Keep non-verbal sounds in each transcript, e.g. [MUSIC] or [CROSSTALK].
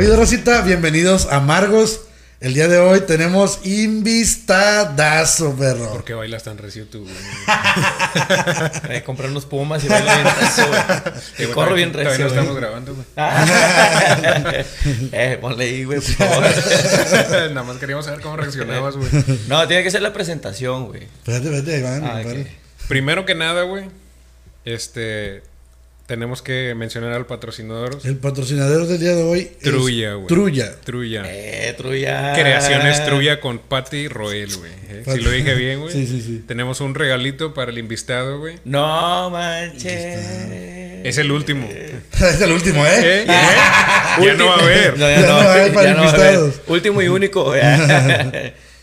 habido, Rosita? Bienvenidos a Margos. El día de hoy tenemos invistadazo, perro. ¿Por qué bailas tan recio tú, güey? [LAUGHS] Comprar unos pumas y bailar bien recio, güey. [LAUGHS] Y corro bien todavía recio, no güey. estamos grabando, güey. [LAUGHS] eh, ponle ahí, güey, por favor. Nada más queríamos saber cómo reaccionabas, güey. No, tiene que ser la presentación, güey. Espérate, espérate, ahí van, Ah. Primero que nada, güey, este... Tenemos que mencionar al patrocinador. El patrocinador del día de hoy es Trulla, güey. Trulla. Trulla. Eh, trulla. Creaciones Trulla con Patty Roel, güey. ¿eh? Si lo dije bien, güey. Sí, sí, sí. Tenemos un regalito para el invitado, güey. No manches. Es el último. [LAUGHS] es el último, ¿eh? ¿Eh? ¿Eh? [LAUGHS] Ya no va a haber. No, Ya no va a haber para [LAUGHS] ya no va a haber. invitados. Último y único.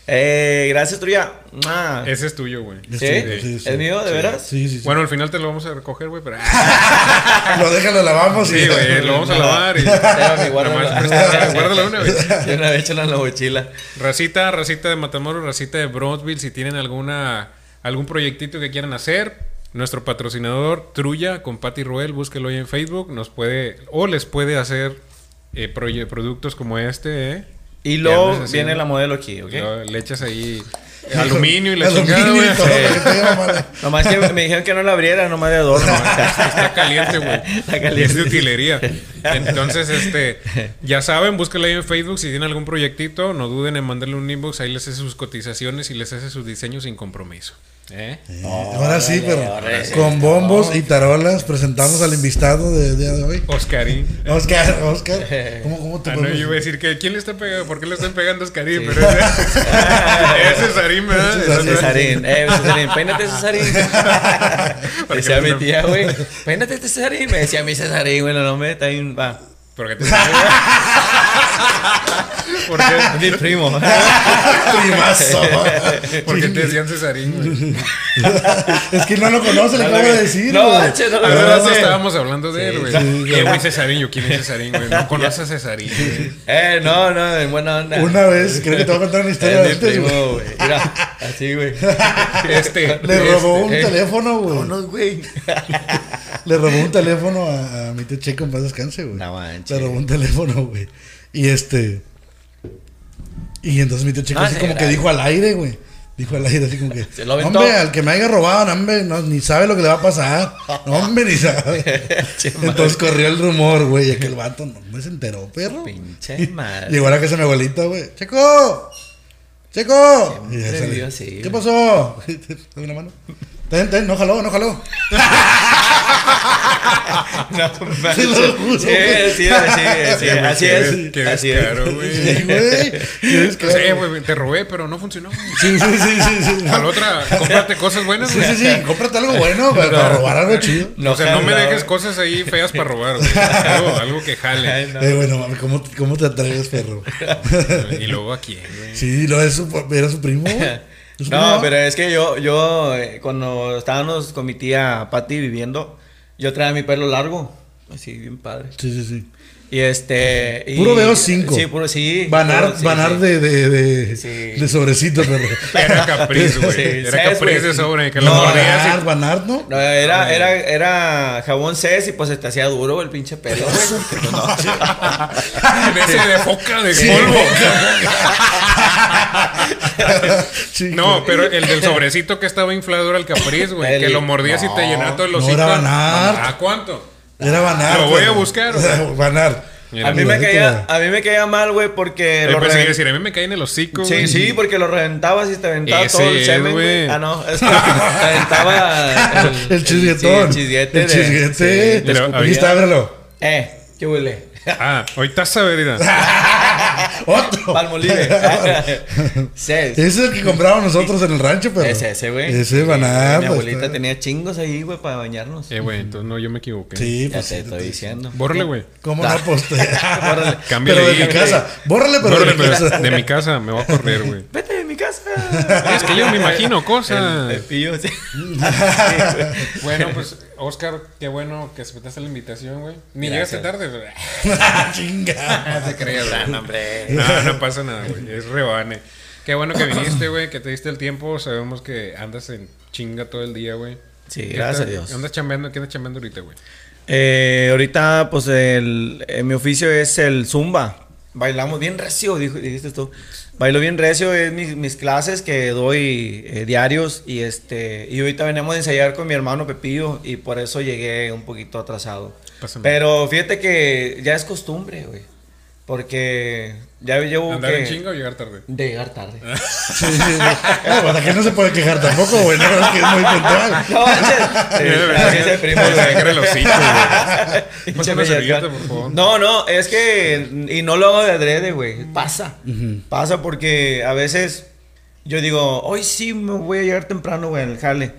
Eh, gracias, Trulla. Mua. Ese es tuyo, güey. Es ¿Sí? sí, sí. ¿Es mío, de veras? Sí, sí, sí. Bueno, al final te lo vamos a recoger, güey, pero... [LAUGHS] lo dejan, lo lavamos y. Sí, güey, lo vamos a lavar y... [LAUGHS] [LAUGHS] Guárdalo. Una vez. De una vez échala en la mochila. Racita, racita de Matamoros, racita de Bronzeville, si tienen alguna algún proyectito que quieran hacer, nuestro patrocinador Trulla con Patty Roel, búsquelo ahí en Facebook, nos puede o les puede hacer eh, productos como este, ¿eh? Y luego viene la modelo aquí, ¿ok? Le echas ahí [LAUGHS] aluminio y la [LAUGHS] chingada, güey. [LAUGHS] Nomás que me dijeron que no la abriera, nomás de adorno. Está caliente, güey. Está caliente. Es de utilería. Entonces, este, ya saben, búsquenla ahí en Facebook. Si tienen algún proyectito, no duden en mandarle un inbox. Ahí les hace sus cotizaciones y les hace sus diseños sin compromiso. ¿Eh? Ahora sí, pero sí. con bombos y tarolas presentamos al invitado del día de hoy. Oscarín. Oscar, Oscar. ¿Cómo, cómo te Ah, no, yo iba a decir que ¿quién le está pegando? ¿Por qué le están pegando a Oscarín? Pero ese, es [LAUGHS] Cesarín, ¿verdad? Cesarín. Cesarín, eh, Cesarín, peínate Cesarín. [LAUGHS] Decía mi tía, güey, peínate Cesarín. Me decía mi Cesarín, güey, no me está bien, va. ¿Por qué te ¿Por qué, Es mi primo. [LAUGHS] Primazo. por qué te decían Cesarín, güey? [LAUGHS] es que no lo conoce, le acabo de decir. No, güey. manches, no lo Hace No, estábamos hablando de él, güey. sí, Eh, güey, Cesarín, yo, ¿quién es Cesarín, güey? No [LAUGHS] conoces a Cesarín, güey. Eh, no, no, en buena onda. Una vez, creo que te voy a contar una historia Es mi antes, güey. primo, güey. Mira, así, güey. Este, Le robó un eh. teléfono, güey. Vámonos, güey. Le robó un teléfono a, a mi tío Checo en paz descanse, güey. No manches. Le robó un teléfono, güey. Y este. Y entonces mi tío Checo así sí, como que era. dijo al aire, güey. Dijo al aire así como que. Se lo aventó. Hombre, al que me haya robado, no, hombre, no, ni sabe lo que le va a pasar. No, hombre, ni sabe. [LAUGHS] Entonces corrió el rumor, güey. Que el vato no me se enteró, perro. Pinche madre. Llegó a la casa de mi abuelita, güey. ¡Checo! ¡Checo! Y ya así, ¿Qué pasó? [LAUGHS] Una mano. Ten, ten, no jaló, no jaló. [LAUGHS] No, Te lo juro, Sí, sí, sí, sí, así es. Qué Así descaro, es. güey. Sí, güey. Te robé, pero no funcionó. Sí, sí, sí, sí, sí. A la otra, cómprate cosas buenas, Sí, güey. sí, sí. Cómprate algo bueno para, para robar algo chido. o sea, no me dejes cosas ahí feas para robar, güey. Algo, algo que Ay, jale. no. Eh, bueno, mami, ¿cómo, ¿cómo te atreves, perro? Y luego a quién, güey. Sí, lo era su primo. güey. [LAUGHS] ¿Es su No, pero es que yo, yo, eh, cuando estábamos con mi tía Patty viviendo, yo traía mi pelo largo. Así, bien padre. Sí, sí, sí. Y este. y- Puro veo cinco. Sí, puro, sí. Banar, sí, banar sí. De, de, de, Sí. de sobrecito, perro. [LAUGHS] Era capriz, güey. Sí, Era ¿sabes, capriz de sobre, que No, lo mordías Banar. Banar, ¿no? No, era, era, era jabón Cés y pues se te hacía duro el pinche pelo, güey. [LAUGHS] Pues, no. [LAUGHS] Ese de foca, de Sí, polvo. No, pero el del sobrecito que estaba inflado era el capriz, güey. Que lo mordías y te llenaba todo el no, hocico. era Banar. ¿A cuánto? Era Banar. Lo voy a buscar, güey. [LAUGHS] Banar. Mira, A mí, me caía, a mí me caía mal, güey, porque Yo lo pensé que decir, a mí me cae en el hocico, Sí, güey. sí, porque lo reventabas y te aventaba Ese todo el semen, güey. Ah, no, es que te aventaba [LAUGHS] El chisguetón. sí, el chisguete. El de- chisguete. sí, te Pero escupía. Aquí está, ábrelo. Eh, ¿qué huele? Ah, ahorita mira. [LAUGHS] Otro. [LAUGHS] Palmolive. [LAUGHS] Cés. Ese es el que compramos nosotros en el rancho, pero. Es ese, güey. Ese Banar. Mi abuelita está- tenía chingos ahí, güey, para bañarnos. Eh, güey, entonces no, yo me equivoqué. Sí, ya pues. te sí, estoy diciendo. Bórrale, güey. ¿Cómo no postea? [LAUGHS] Bórrale. Cámbiale Pero de ahí. mi casa. Bórrale, pero de mi casa. de mi casa me voy a correr, güey. Vete Es que yo me imagino cosas. El Pepillo, sí. [LAUGHS] Bueno, pues, Oscar, qué bueno que aceptaste la invitación, güey. Ni llegaste tarde, güey. [LAUGHS] Chinga. No te creas, no, hombre. No, no pasa nada, güey. Es rebane. Qué bueno que viniste, güey, que te diste el tiempo. Sabemos que andas en chinga todo el día, güey. Sí, ¿Qué gracias a Dios. ¿Andas chambeando? ¿Qué andas chambeando ahorita, güey? Eh, ahorita, pues, el, eh, mi oficio es el Zumba. bailamos bien recio, dijo, dijiste tú. Bailo bien recio, es mis, mis clases que doy eh, diarios y este y ahorita venimos a ensayar con mi hermano Pepillo y por eso llegué un poquito atrasado. Pásame. Pero fíjate que ya es costumbre, güey. Porque ya llevo ¿Andar que en chinga o llegar tarde? de llegar tarde. [LAUGHS] Sí, sí, sí. No, pues aquí no se puede quejar tampoco, güey. No, es que es muy puntual. [LAUGHS] No, manches. Sí, así es el [LAUGHS] primo, Se güey. agarra el hocico, güey. Pinche Pásame una Bellacat. servilleta, por favor. No, no, es que. Y no lo hago de adrede, güey. Pasa. Pasa porque a veces yo digo, hoy sí me voy a llegar temprano, güey, en el jale.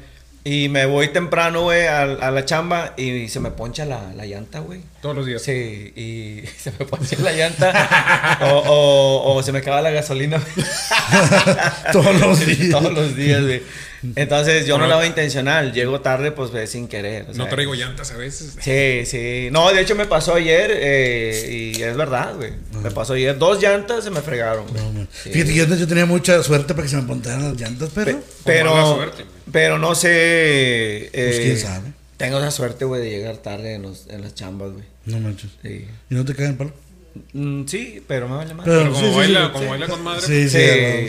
Y me voy temprano, güey, a, a la chamba y se me poncha la, la llanta, güey. Todos los días. Sí, y [LAUGHS] se me poncha la llanta. o, o, o se me acaba la gasolina. [LAUGHS] Todos los días. Todos los días, güey. Entonces yo no Bueno, lo hago intencional. Llego tarde, pues sin querer. o No traigo llantas a veces. Sí, sí. No, de hecho me pasó ayer eh, y es verdad, güey. Me pasó ayer. Dos llantas se me fregaron. No, man. Sí. Fíjate yo, yo tenía mucha suerte para que se me pontaran las llantas, Pe- pero. pero, mala suerte. Pero no sé. eh, Pues, quién sabe. Tengo esa suerte, güey, de llegar tarde en, los, en las chambas, güey. No manches. Sí. ¿Y no te caen palo? Mm, sí, pero me vale más. Pero- Pero como Sí, baila, sí. como baila con madre. Sí, sí,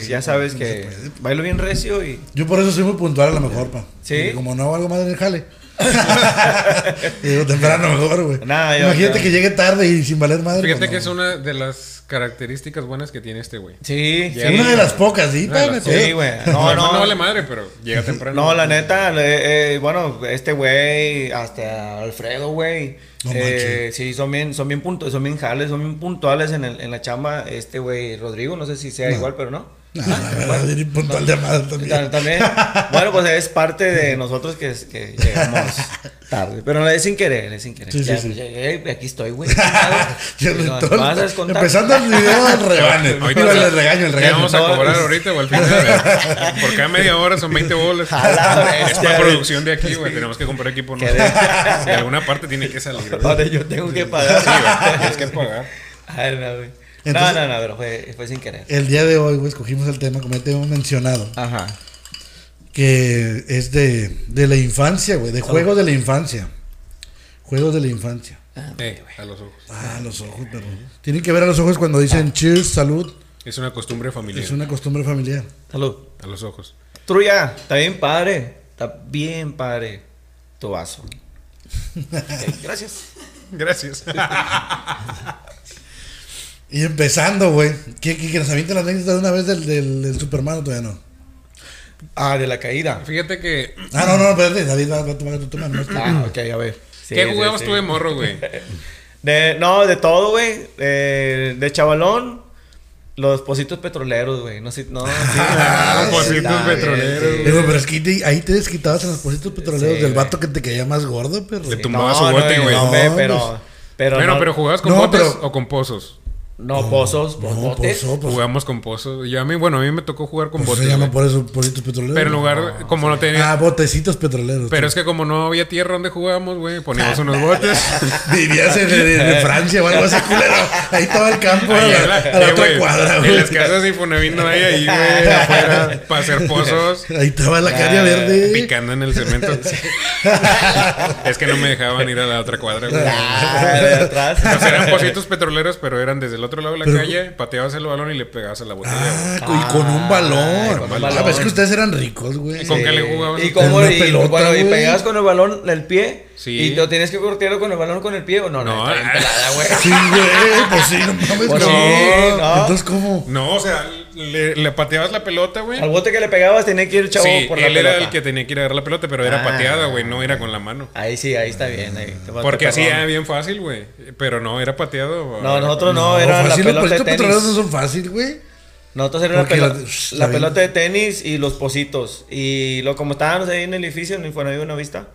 sí. ya sabes que bailo bien recio y. Yo por eso soy muy puntual a lo mejor, pa. ¿Sí? Porque como no hago algo más en el jale. [LAUGHS] Digo, temprano mejor, güey. Nah, yo- Imagínate yo- que llegue tarde y sin valer madre. Fíjate pues, que no. es una de las características buenas que tiene este güey. Sí, sí. Una de las pocas, ¿sí? Las- Sí, güey. No, No, no, no. vale madre, pero llega temprano. No, la neta, eh, eh, bueno, este güey, hasta Alfredo, güey. No eh, sí, son bien, son bien puntuales, son bien jales, son bien puntuales en, el- en la chamba. Este güey, Rodrigo, no sé si sea No. igual, pero no. No, la verdad, ir puntual de madre también. Ta- También, bueno, pues es parte de nosotros que, que llegamos tarde. Pero no es sin querer, es sin querer. Sí, sí, Ya, sí. llegué, aquí estoy, güey. [LAUGHS] No. Empezando el video [LAUGHS] al rebane. Te- el regaño, el ¿Qué regaño. vamos a No, cobrar ahorita o al final? Por cada media hora son 20 bolas. Es para producción de aquí, güey. Tenemos que comprar equipo nuevo. de- De alguna parte tiene que salir. Ahora yo tengo que pagar. Sí, güey. Tienes que pagar. Ay, no, güey. Entonces- no, no, no, pero fue, fue sin querer. El día de hoy, güey, escogimos el tema, como ya te hemos mencionado, Ajá. que es de, de la infancia, güey, de juegos de la infancia. Juegos de la infancia. Eh, a los ojos. Ah, los ojos, pero. Tienen que ver a los ojos cuando dicen cheers, salud. Es una costumbre familiar. Es una costumbre familiar. Salud. A los ojos. Truya, está bien padre. Está bien padre tu vaso. [LAUGHS] Ok, gracias. Gracias. [LAUGHS] Y empezando, güey. Que, que, que nos avienten las anécdotas de una vez del, del, del Superman o todavía no. Ah, de la caída. Fíjate que. Ah, no, no, espérate, David va, va a tomar tu tema. No, Ah, ok, a ver. Sí, ¿Qué sí, jugabas sí. tú de morro, güey? [LAUGHS] De, no, de todo, güey. Eh, de chavalón, los positos petroleros, güey. No sé, no. sí. [LAUGHS] Ah, [LAUGHS] los pocitos Está petroleros, sí. Digo, pero es que te- ahí te desquitabas en los pocitos petroleros Sí, del güey. vato que te caía más gordo, perro. De tu- No, Tumbaba su no, bote, no, güey. No, pero, pero, bueno, no, pero ¿jugabas con No, botes pero- o con pozos? No pozos, No, botes. pues, pues, Jugamos con pozos. Y a mí, bueno, a mí me tocó jugar con pues botes. se llama por eso pocitos petroleros. Pero en lugar, como no tenía. Ah, botecitos petroleros. Pero es que como no había tierra donde jugábamos, güey, poníamos unos botes. Vivías en, en- en Francia o algo así, culero. Ahí estaba el campo a Ahí la, en la- a la eh, otra güey, cuadra, En güey. las casas de Infonavit no hay ahí, güey, [LAUGHS] afuera, para hacer pozos. Ahí estaba la caña Ah, verde. Picando en el cemento. [LAUGHS] es que no me dejaban ir a la otra cuadra, güey. Ah, de atrás. O sea, eran pocitos petroleros, pero eran desde el otro lado de la Pero- calle, pateabas el balón y le pegabas a la botella. Ah, güey. y con un Ah, balón. con un Ah, balón. pero es que ustedes eran ricos, güey. ¿Y con qué le jugaban? Y como y, pelota, bueno, y pegabas con el balón el pie. Sí. Y lo tienes que cortearlo con el balón con el pie o no, no, No, ah. pelada, güey. Sí, güey, pues sí, no mames. Pues no. sí, no. Entonces, ¿cómo? No, o sea, le, le pateabas la pelota, güey. Al bote que le pegabas tenía que ir el chavo Sí, por la él pelota. era el que tenía que ir a agarrar la pelota, pero era Ah. pateada, güey, no era con la mano. Ahí sí, ahí está bien. Ahí. Porque así era bien fácil, güey. Pero no, era pateado. No, era- nosotros no, era la fácil, los pelota de petroleros no tenis. son fácil, güey. Nosotros era la, pelota, la- la, la pelota de tenis y los pocitos. Y lo como estábamos ahí en el edificio, en Infonavit Buena Vista,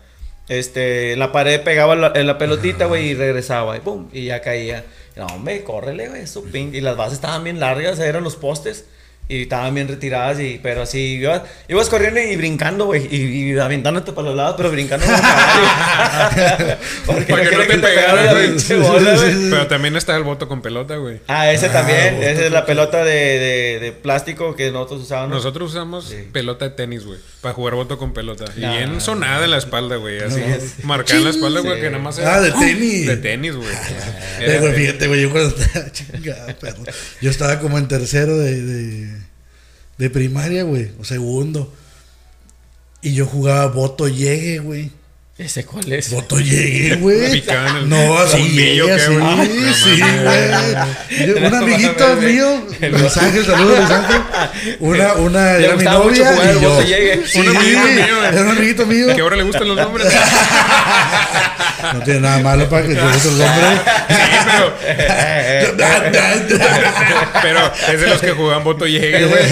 este, en la pared pegaba la, en la pelotita, güey, y regresaba, y pum, y ya caía. No, hombre, córrele, güey, eso, ping. Y las bases estaban bien largas, eran los postes. Y estaban bien retiradas, y, pero así, ibas, ibas corriendo y brincando, güey, y, y aventándote para los lados, pero brincando como caballo. [LAUGHS] Porque, Porque no te que pegara, la güey. pinche bola, güey. Pero también está el voto con pelota, güey. Ah, ese también, Ah, esa es la pelota de, de, de plástico que nosotros usábamos. Nosotros usamos Sí. pelota de tenis, güey. Para jugar voto con pelota. Y No. bien sonada en la espalda, güey. Así. Marcar en la espalda, güey, Sí. que nada más Ah, de tenis. De tenis, güey. Era güey, de- fíjate, güey, yo cuando estaba [LAUGHS] chingada, perro. Yo estaba como en tercero de, de, de primaria, güey, o segundo. Y yo jugaba voto llegue, güey. ¿Ese cuál es? Voto llegue, güey. No, ¿qué, así, güey? sí, [LAUGHS] güey. Un amiguito mío, Luis Ángel, saludos Luis [LAUGHS] Ángel. Una, una Le era mi novia y yo. Sí, Un amiguito mío, güey. era un amiguito mío. Que ahora le gustan los nombres. sí, [LAUGHS] No tiene nada malo para que te guste el nombre. pero, pero es de los que jugaban voto llegue, güey.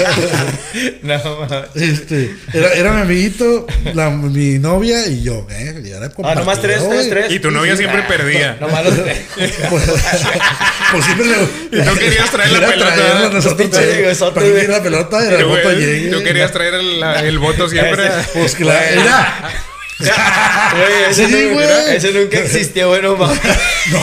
No. Este, era, era mi amiguito, la, mi novia y yo, ¿eh? Y era Ah, nomás tres, tres, tres. Y tu novia siempre perdía. [LAUGHS] Nomás los tres. [LAUGHS] Pues, siempre le. Y tú querías traer la pelota. traerla nosotros, para- que la pelota era el Tú, voto tú querías traer el, la- el voto [LAUGHS] siempre. Pues claro, era. Güey, ese, Sí, nunca existió, güey, no mames. [LAUGHS] No,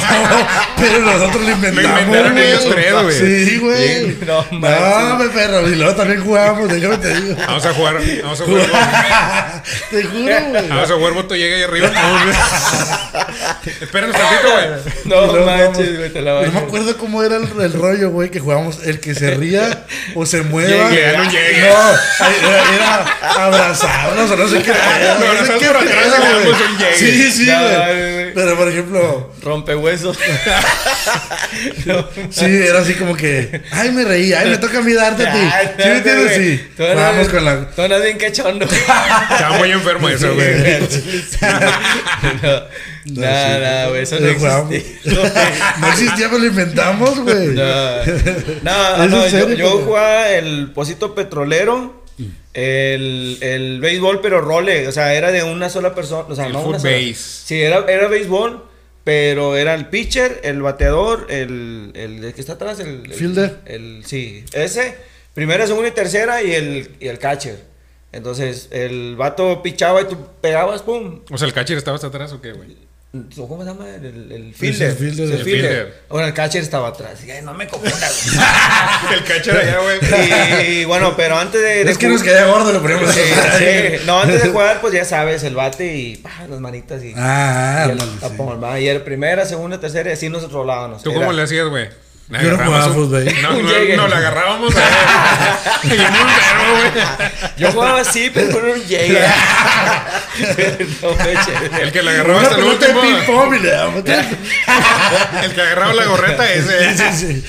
pero nosotros lo inventamos. inventaron güey. ellos tres, güey. Sí, güey. No No, manches. me perro. Y luego también jugábamos, déjame te digo. Vamos a jugar. Vamos a jugar. [LAUGHS] Te juro, güey. Vamos a jugar voto llega ahí arriba. [LAUGHS] Espéranos tantito, güey. No manches, güey, te la No baño. me acuerdo cómo era el, el rollo, güey, que jugábamos el que se ría o se mueva. Llegue, no llegue. No, era, abrazarnos o no sé qué. pedo, No, no sé qué Sí, sí, güey. Pero por ejemplo, Rompehuesos. [LAUGHS] No, sí, era así como que, ay, me reí, ay, me toca a mí darte a ti. ¿Sí me entiendes? Sí. Vamos con la. Tú eres bien cachondo. [LAUGHS] Estaba muy enfermo eso, güey. No, Nada, güey, eso no existía. [LAUGHS] No existía, pero lo inventamos, güey. No, no, ¿Es en no, yo, yo jugaba el pocito petrolero, el, el béisbol, pero role, o sea, era de una sola persona, o sea, El no una sola. Sí, era, era béisbol, pero era el pitcher, el bateador, el, el, el que está atrás, el, el- Fielder. El, sí, ese, primera, segunda y tercera y el, y el catcher. Entonces, el vato pichaba y tú pegabas, pum, O sea, el catcher estaba hasta atrás o qué, güey. ¿Cómo se llama? El, el, el fielder. el fielder. El. Bueno, el catcher estaba atrás. Y, "Ay, no me confundas. [LAUGHS] El catcher allá, güey. y, y bueno, pero antes de. de Es que nos quedaba gordo, lo poníamos Sí, sí. No, antes de jugar, pues ya sabes, el bate y pa, las manitas y. Ah, y el- sí. Y era primera, segunda, tercera y así nos rolábamos. ¿Tú Era- cómo le hacías, güey? Le Yo no jugaba un- fútbol. No, no, [LAUGHS] llegue. no, la agarrábamos. a- Bien [LAUGHS] enfermo, güey. Yo jugaba así, pero con un llegue. [LAUGHS] no. El que le agarraba hasta el último. El que agarraba la gorreta ese. Sí, sí.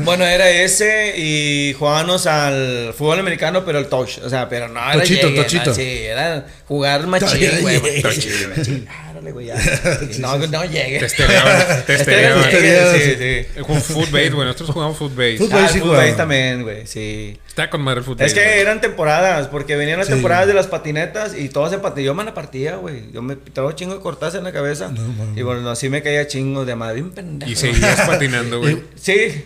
Bueno, era ese y jugábamos al fútbol americano, pero el touch. O sea, pero no era Tochito, llegue, tochito. no, sí, era jugar machín, güey. Tochín, machín. Árale, güey, ya. [LAUGHS] No, no llegue. Te estereaban. Te Este era estereaban. llegue, Estereaban, sí, sí. Con [LAUGHS] footbase, güey. Nosotros jugamos footbase. Fútbol. Ah, sí jugaba. también, güey, sí. Está con madre el footbase. Es que eran temporadas, porque venían las Sí. temporadas de las patinetas y todos se patinó. Yo me la partía, güey. Yo me traigo chingo de cortadas en la cabeza. y bueno, así me caía chingo de madre. Bien pendejo. Y seguías patinando, güey. [LAUGHS] Sí.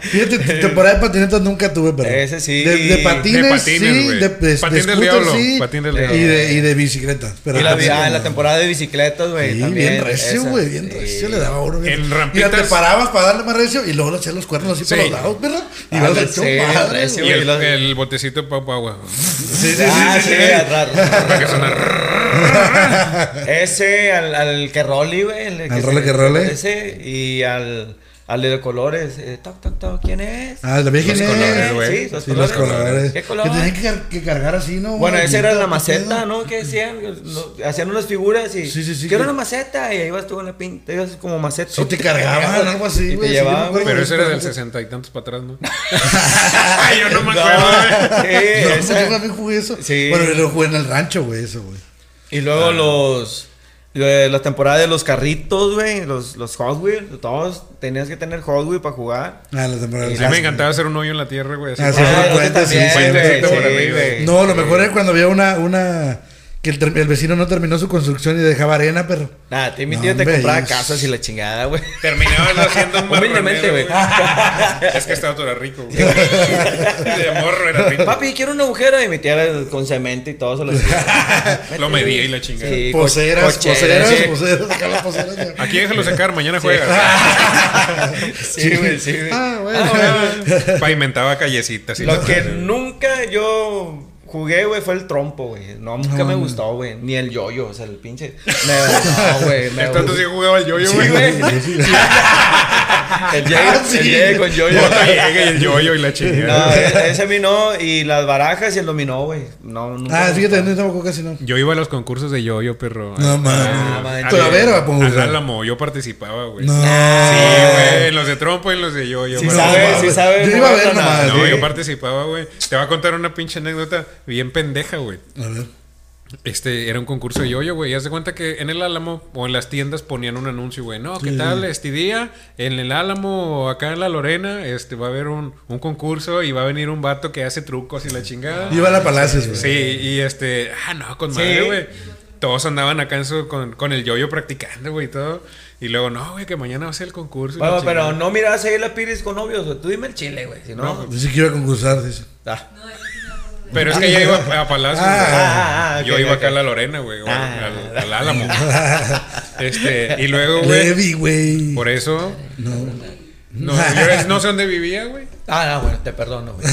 Fíjate, temporada de patinetas nunca tuve, pero. Ese sí. De, de patines, De patines, sí. güey. De, de, Patín de del scooter, diablo, sí. patín del Y diablo. de, y de bicicletas. Pero y la, ah, en la temporada de bicicletas, güey. Sí, también, bien recio, güey, bien Sí. recio. Le daba uno bien. En Y ya rampitas. te parabas para darle más recio y luego le echabas los cuernos así Sí. por los lados, ¿verdad? Y vas a sí, echar recio, Y el, los- el botecito de Pau Pau, güey. Sí, sí, sí. Ah, sí, sí, sí. atrás. Para que sonara. Ese, al, al que roli, güey. el ¿Al role que role? Ese, y al, al de colores. Eh, toc, toc, toc, ¿quién es? Ah, la vieja Los Inés. colores, güey. Sí, los Sí, los colores. colores. ¿Qué color? Que tenían que, car- que cargar así, ¿no? Bueno, esa era la maceta, ¿qué ¿no? Que hacían, No, hacían unas figuras y Sí, sí, sí, quiero que- una maceta y ahí vas tú en la pinta, ibas como maceta. Sí, te cargaban, [LAUGHS] algo así, Y te güey. me llevaban, Pero de ese era del eso. sesenta y tantos para atrás, ¿no? [LAUGHS] Ay, yo no me [LAUGHS] acuerdo, No, güey. sí, No, esa. yo también jugué eso. Sí. Bueno, yo lo jugué en el rancho, güey, eso, güey. Y luego Ah. los. De La temporada de los carritos, güey. Los, los Hot Wheels. Todos tenías que tener Hot Wheels para jugar. Ah, la temporada. A mí me encantaba hacer un hoyo en la tierra, güey. así. Ah, sí, Ah, sí, sí, sí, sí. No, lo mejor era cuando había una, una que el, vecino no terminó su construcción y dejaba arena, pero. Nada, te mi No, tío te hombre, compraba casas y la chingada, güey. Terminabas haciendo un Humildemente, güey. Es que estaba todo era rico, güey. De morro era rico. Papi, quiero un agujero y mi tía era con cemento y todo eso. Lo, [LAUGHS] Lo medía y la chingada. Sí, Poseras, cocheras, poseras, sí. poseras, acá las poseras. ya. Aquí déjalo secar, mañana juegas. [LAUGHS] Sí, güey, sí, güey. Ah, bueno. Ah, bueno. Pavimentaba callecitas y Lo que nunca yo jugué, güey, fue el trompo, güey. No, nunca No, me no. gustó, güey. Ni el yoyo, o sea, el pinche. [LAUGHS] Me, no, güey. me Tanto sí jugaba el yoyo, Sí, güey. güey. [LAUGHS] El llegue, Ah, sí. el llegue con yoyo. Y el yoyo y la No, chingada. e- ese a mí no. Y las barajas y el dominó, güey. No, nunca. Ah, fíjate, no tampoco casi no. Yo iba a los concursos de yoyo, perro. No mames. Ah, man. Pero a ver, va a poner. Álamo, yo participaba, güey. No. Sí, güey, en los de trompo y en los de yoyo. Sí güey. No, sabe, mames. sí sabe. Yo iba a ver no, no, nomás. No, yo participaba, güey. Te voy a contar una pinche anécdota bien pendeja, güey. A ver. Este, era un concurso de yoyo, güey. Y haz de cuenta que en el Álamo o en las tiendas ponían un anuncio, güey. No, ¿qué Sí. tal este día? En el Álamo o acá en la Lorena, este, va a haber un, un concurso y va a venir un vato que hace trucos y la chingada. Iba a la Palacios, güey. Sí, y este, ah, no, con madre, güey. Todos andaban acá en su- con, con el yoyo practicando, güey, y todo. Y luego, no, güey, que mañana va a ser el concurso. Bueno, pero chingada. no mirabas ahí la piris con novios, güey. Tú dime el chile, güey. Si no. No, Dice que iba a concursar, dice. Ah. Pero es que ya iba a Palacios, Ah, ah, ah, Yo iba acá a la Lorena, güey, Ah. al, al Álamo. [LAUGHS] este, y luego, güey, por eso, No. no, yo no sé dónde vivía, güey. Ah, no, bueno, te perdono, güey. [LAUGHS]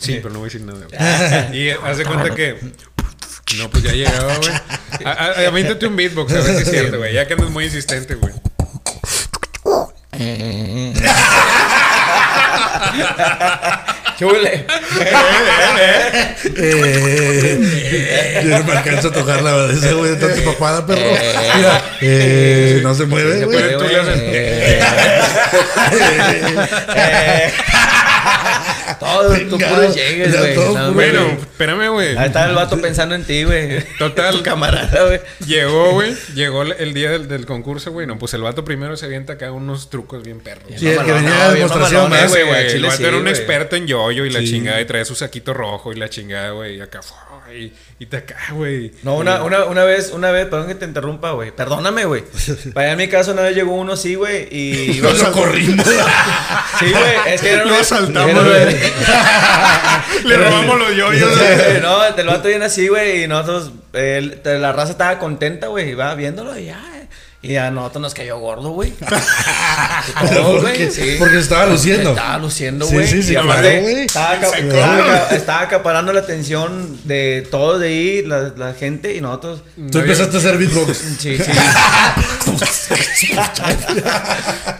Sí, pero no voy a decir nada, güey. Y haz de cuenta que. No, pues ya llegaba, güey. A- a- Avéntate un beatbox, a ver si es cierto, güey. Ya que andas muy insistente, güey. [LAUGHS] Chule. [LAUGHS] Eh, yo no me alcanzo a tocar la verdad. Ese güey de tanta papada, perro. Mira, eh, no se mueve, Se güey. puede, tú güey. le haces- [LAUGHS] Eh, eh. Todo, tú puro llegues, güey. No. Bueno, espérame, güey. Ahí está el vato pensando en ti, güey. Total. [LAUGHS] Tu camarada, güey. Llegó, güey. Llegó el- día del, del concurso, güey. No, pues el vato primero se avienta acá unos trucos bien perros. Sí, el que venía no, a la bien demostración, mamalón, más, güey, El vato sí, era un experto en yoyo y la Sí. chingada. Y trae su saquito rojo y la chingada, güey. Y acá, y, y te acá, güey. No, una, una, una vez, una vez, perdón que te interrumpa, güey. Perdóname, güey. [LAUGHS] Para en mi caso una vez llegó uno así, güey, y... [LAUGHS] Lo lo corrimos. Sí, güey, es que era Lo asaltamos, era- güey. [LAUGHS] Le robamos los yoyos, Sí, no, el vato viene así, güey, y nosotros, el- la raza estaba contenta, güey, iba viéndolo y ya. Y a nosotros nos cayó gordo, güey. [LAUGHS] Porque, sí. porque estaba luciendo. Estaba luciendo, Sí, güey. sí, sí, Y claro. Estaba, Se estaba, acaparando la atención de todos de ahí, la, la gente, y nosotros. Tú empezaste a hacer beatbox. Sí, sí. [LAUGHS]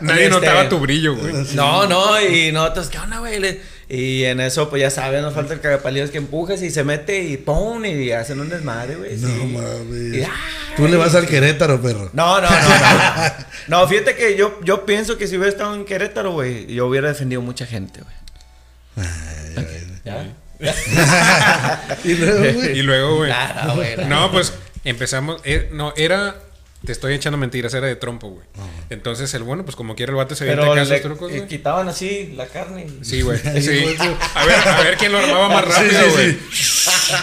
Nadie Este- notaba tu brillo, güey. No, no, y nosotros, ¿qué onda, güey? Y en eso, pues ya sabes, nos falta el cagapalillos que empujas y se mete y ¡pum! Y hacen un desmadre, güey. No sí. Mames. Tú le vas al Querétaro, perro. No, no, no, no, no. [LAUGHS] No, fíjate que yo, yo pienso que si hubiera estado en Querétaro, güey, yo hubiera defendido mucha gente, güey. ¿Ya? [LAUGHS] Y luego, güey. [LAUGHS] Y luego, güey. Nada, güey. nada. No, pues empezamos. eh, no, era. Te estoy echando mentiras, era de trompo, güey. Entonces, el bueno, pues como quiera el vato se le, sus trucos, eh, güey. quitaban así la carne. Sí, güey. [LAUGHS] Sí. A ver, a ver quién lo armaba más Sí, rápido, sí, güey.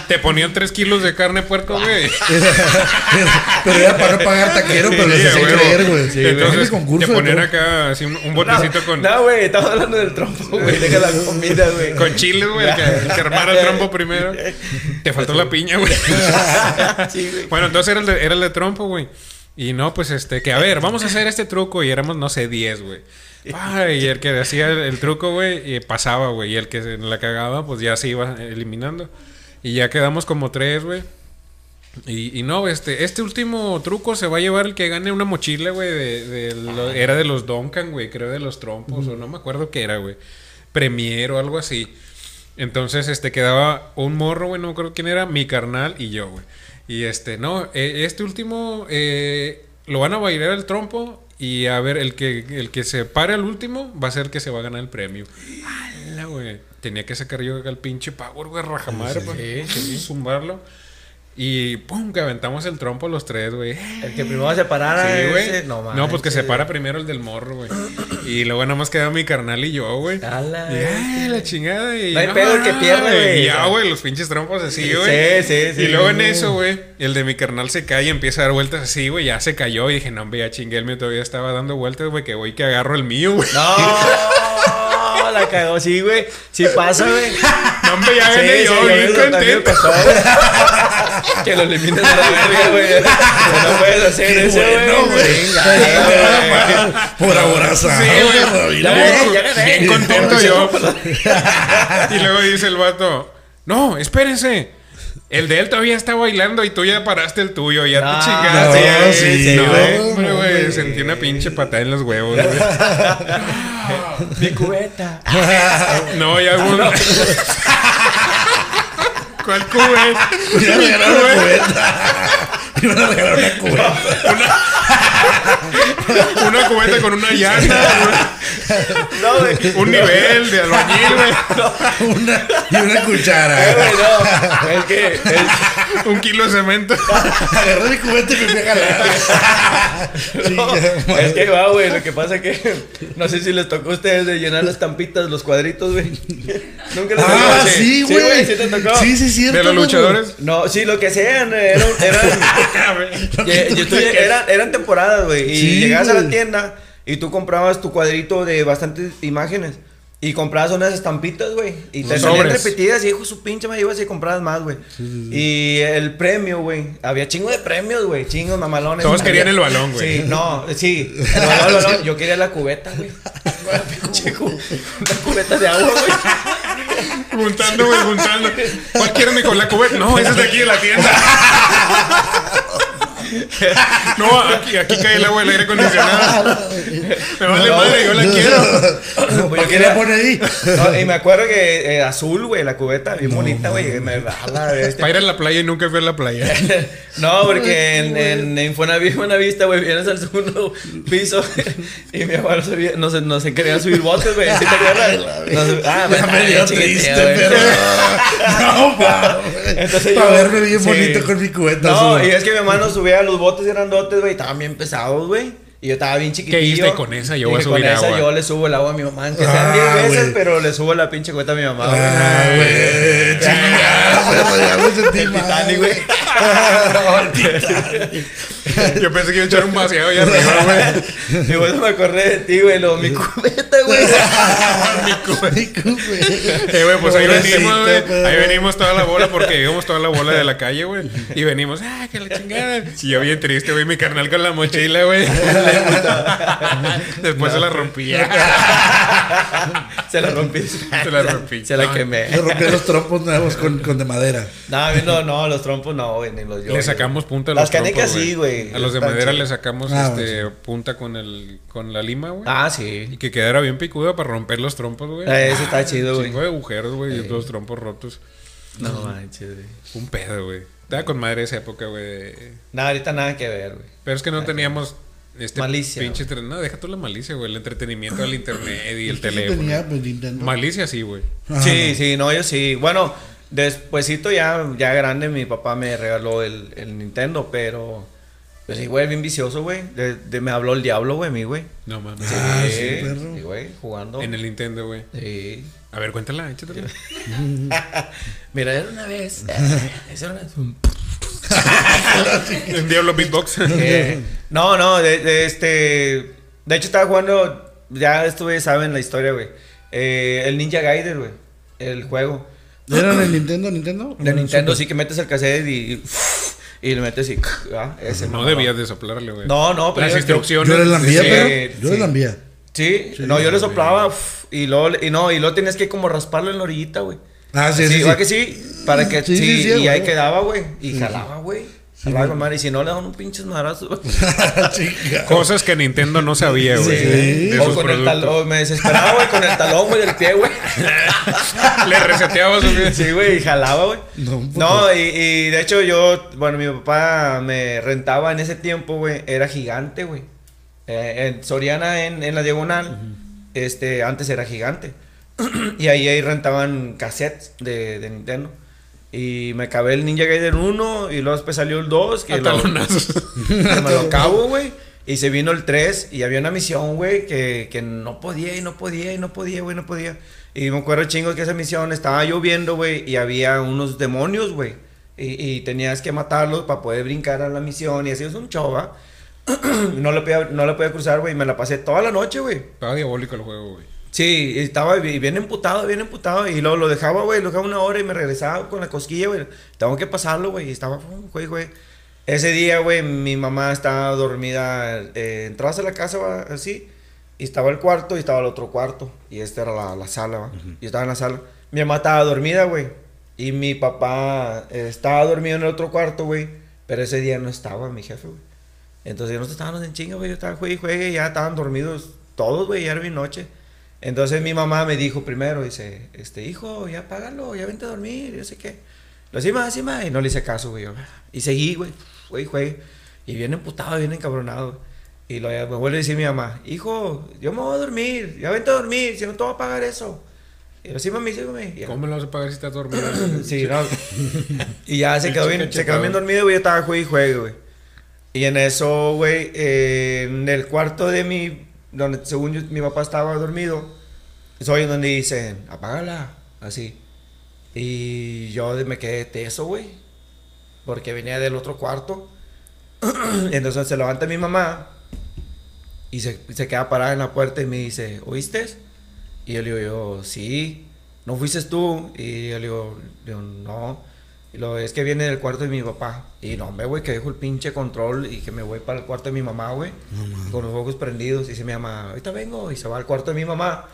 Te ponían tres kilos de carne puerco, güey. [LAUGHS] pero era para no pagar taquero, pero les Sí, hacía güey. creer, güey. Entonces, te ponían acá así un, un botecito No, con, No, güey, estamos hablando del trompo, güey. Deja la comida, güey. con chiles, güey. El que, el que armara el trompo primero. Te faltó la piña, güey. Sí, güey. Bueno, entonces era el de, era el de trompo, güey. Y no, pues este, que a ver, vamos a hacer este truco. Y éramos, no sé, 10, güey. Y el que hacía el, truco, güey, pasaba, güey. Y el que se la cagaba, pues ya se iba eliminando. Y ya quedamos como tres, güey. Y, no, este, este último truco se va a llevar el que gane una mochila, güey. De, de era de los Duncan, güey, creo de los trompos, o no me acuerdo qué era, güey. Premier o algo así. Entonces, este, quedaba un morro, güey, no acuerdo quién era, mi carnal y yo, güey. Y este, no, eh, este último eh, lo van a bailar el trompo y a ver, el que, el que se pare al último va a ser el que se va a ganar el premio. ¡Hala, güey! Tenía que sacar yo acá el pinche power, güey, rajamadre, para zumbarlo. Y pum, que aventamos el trompo los tres, güey. El que primero se parara. Sí, güey. No, No, pues que se para primero el del morro, güey. Y luego nada más queda mi carnal y yo, güey. Y, ay, la chingada. Y No hay pedo el que pierda, güey. Ya, güey, los pinches trompos así, Sí, güey. sí, sí, Y luego en sí. eso, güey, el de mi carnal se cae y empieza a dar vueltas así, güey. Ya se cayó y dije, no, hombre, ya chingué, el mío todavía estaba dando vueltas, güey, que voy que agarro el mío, güey. No, [LAUGHS] la cagó, sí, güey. Sí pasa, güey. [LAUGHS] No, hombre, ya gané Sí, yo, sí, bien contento. pasó. [LAUGHS] Que lo eliminen de la verga, güey. [LAUGHS] No puedes hacer eso, bueno, güey. Venga, güey. Por aborazar. Sí, güey. Ya gané, ya gané. Bien contento yo. no, y luego dice el vato, No, espérense. El de él todavía está bailando y tú ya paraste el tuyo, ya No, te chingaste. no, ya, sí, no, güey, hombre, no, güey, sentí una pinche patada en los huevos, güey. [LAUGHS] Mi cubeta. [LAUGHS] No, ya güey. [LAUGHS] ¿Cuál cubeta? Me iban a regalar una cubeta. Me iban a regalar una cubeta. Una [LAUGHS] cubeta con una llanta, No, güey. güey. un nivel de albañil, güey. Una, y una cuchara. Eh, güey, no. Es que. es- Un kilo de cemento. Agarré mi cubeta y me fui a jalar. No, es que va, güey. Lo que pasa es que no sé si les tocó a ustedes de llenar las tampitas, los cuadritos, güey. [LAUGHS] Nunca les Ah, tocó. sí, güey. Sí, te tocó. Sí, sí, cierto. De los güey. luchadores. No, sí, lo que sean, eran, eran, [LAUGHS] estoy- quieras. eran, eran temporadas, güey. Y Sí, llegabas a la tienda y tú comprabas tu cuadrito de bastantes imágenes. Y comprabas unas estampitas, güey. Y te salían repetidas y hijo su pinche me ibas y comprabas más, güey. Y el premio, güey. Había chingo de premios, güey. Chingos mamalones. Todos querían Había- el balón, güey. Sí, no, sí. El balón, el balón. [LAUGHS] Yo quería la cubeta, güey. [LAUGHS] Una cubeta de agua, güey. Juntando, güey, juntando. ¿Cuál quieren, mijo? ¿La cubeta? No, esa es de aquí de la tienda. [LAUGHS] [LAUGHS] No, aquí, aquí cae el agua del aire acondicionado. [LAUGHS] Me vale No, madre, yo la quiero. Pues yo ¿Para qué quería- la pone ahí? No, y me acuerdo que eh, azul, güey, la cubeta, bien bonita, güey. Me. Para ir a la playa y nunca fui a la playa. [LAUGHS] No, porque en, en, en Infonavit, Buenavista, güey, vienes al segundo piso y mi abuelo subía, nos, nos querían subir botes, güey. ¿Sí te acuerdas? Nos- ah, Ya me dio chiquiteo, triste, pero. No, pa. Entonces Para yo- verme bien sí. bonito con mi cubeta. No, azul. y es que mi hermano subía los botes grandotes, güey, estaban bien pesados, güey. Y yo estaba bien chiquitillo. dijiste? Y con esa yo voy a subir Con esa agua. yo le subo el agua a mi mamá, aunque Ah, sean 10 veces, güey. pero le subo la pinche cueta a mi mamá, güey. Ah, güey. Chingada, [LAUGHS] ya me sentí El mal. Titanic, güey. [LAUGHS] [LAUGHS] Yo pensé que iba a echar un vaciado allá arriba, [LAUGHS] güey. Y bueno, me acordé de ti, güey, lo, mi [LAUGHS] cubeta, güey. Mi cubeta. Mi cubeta. Eh, güey, pues ahí venimos, güey. Ahí venimos toda la bola porque íbamos toda la bola de la calle, güey. Y venimos, ah, que la chingada. Y yo bien triste, güey, mi carnal con la mochila, güey. Después se la rompía. Se la rompí. Se la rompí. Se la No, quemé. Le rompí los trompos nuevos con, con de madera. No, no, no, los trompos no, güey, ni los yo. Le sacamos punta a los Las canicas trompos, sí, güey. A los de madera le sacamos Ah, este, punta con el con la lima, güey. Ah, Y sí. que quedara bien picudo para romper los trompos, güey. Eh, Eso está chido, güey. Chingo de agujeros, güey, y los trompos rotos. No manches, güey. Un pedo, güey. Estaba con madre esa época, güey. Nada, ahorita nada que ver, güey. Pero es que no teníamos este Malicia, pinche entre- No, deja tú la malicia, güey. El entretenimiento del internet y el teléfono. tenía, pues, Nintendo. Malicia sí, güey. Ajá. Sí, sí, no, yo sí. Bueno, despuésito ya, ya grande, mi papá me regaló el, el Nintendo, pero. Pues sí, güey, bien vicioso, güey. De, de- me habló el diablo, güey, a mí, güey. No mames. Ah, sí, perro. Sí, güey, jugando. En el Nintendo, güey. Sí. A ver, cuéntala, échatela. [LAUGHS] Mira, era una vez. Esa [LAUGHS] era una- Un [LAUGHS] Diablo Beatbox. Eh, no, no, de, de este. De hecho, estaba jugando. Ya estuve, saben la historia, güey. Eh, el Ninja Gaiden, güey. El juego. ¿Eran el Nintendo, Nintendo? De Nintendo, sí que metes el cassette y. Y le metes y. ah, ese No debías de soplarle, güey. No, no, pero Las instrucciones. Yo le lambía, Sí, pero. Yo sí. le lambía. Sí, Sí, no, yo le soplaba uf, y luego, y no, y luego tenías que como rasparlo en la orillita, güey. Ah, sí, Sí, sí. igual sí. que sí, para que Sí, sí, sí, sí, y güey. ahí quedaba, güey, y Sí, jalaba, güey. Sí, jalaba güey. con madre, y si no le daban un pinches madrazos. [LAUGHS] Cosas que Nintendo no sabía, güey. Sí. De O sus con el talón, me desesperaba, güey, con el talón, güey, del pie, güey. [LAUGHS] Le reseteabas, güey. Sí, güey, y jalaba, güey. No, poco. No, y, y de hecho yo, bueno, mi papá me rentaba en ese tiempo, güey, era gigante, güey. Eh, en Soriana, en, en la diagonal, este, antes era gigante. [CLEARS THROAT] y ahí, ahí rentaban cassettes de, de Nintendo. Y me acabé el Ninja Gaiden 1 y luego después salió el 2, que lo, [LAUGHS] me lo [LAUGHS] acabo, güey. Y se vino el 3 y había una misión, güey, que, que no podía y no podía y no podía, güey, no podía. Y me acuerdo chingo que esa misión estaba lloviendo, güey, y había unos demonios, güey. Y, y tenías que matarlos para poder brincar a la misión y así es un chova. [CLEARS THROAT] no le podía, no le podía cruzar, güey, y me la pasé toda la noche, güey. Estaba diabólico el juego, güey. Sí, estaba bi- bien emputado, bien emputado. Y luego lo dejaba, güey, lo dejaba una hora y me regresaba con la cosquilla, güey. Tengo que pasarlo, güey. Y estaba, güey, güey. Ese día, güey, mi mamá estaba dormida. Eh, entrabas a la casa, así. Y estaba el cuarto y estaba el otro cuarto. Y esta era la, la sala, va. Y estaba en la sala. Mi mamá estaba dormida, güey. Y mi papá eh, estaba dormido en el otro cuarto, güey. Pero ese día no estaba mi jefe, güey. Entonces nosotros estábamos en chinga, güey. Yo estaba juegue y juegue. Y ya estaban dormidos todos, güey. Ya era mi noche. Entonces mi mamá me dijo primero, dice, este, hijo, ya págalo, ya vente a dormir, yo sé qué. Lo sí, más, sí, más. Y no le hice caso, güey. yo, Y seguí, güey. Güey, juegue. Y bien emputado, bien encabronado. Y lo, me vuelve a decir mi mamá, hijo, yo me voy a dormir, ya vente a dormir, si no te voy a pagar eso. Y yo, sí, mami, sí, mami. Y- ¿Cómo me lo vas a pagar si estás dormido? [COUGHS] Sí, no. Y ya se [LAUGHS] quedó bien, se quedó bien dormido, güey. Yo estaba juegue y güey. Y en eso, güey, eh, en el cuarto de mi, donde según mi papá estaba dormido, soy donde dicen, apágala, así. Y yo me quedé teso, güey, porque venía del otro cuarto. [CLEARS THROAT] Entonces se levanta mi mamá y se, se queda parada en la puerta y me dice, ¿oíste? Y yo le digo, sí, ¿no fuiste tú? Y yo le digo, no. Y lo es que viene del cuarto de mi papá. Y no, hombre, güey, que dejo el pinche control y que me voy para el cuarto de mi mamá, güey. con los ojos prendidos. Y dice mi mamá, ahorita vengo. Y se va al cuarto de mi mamá.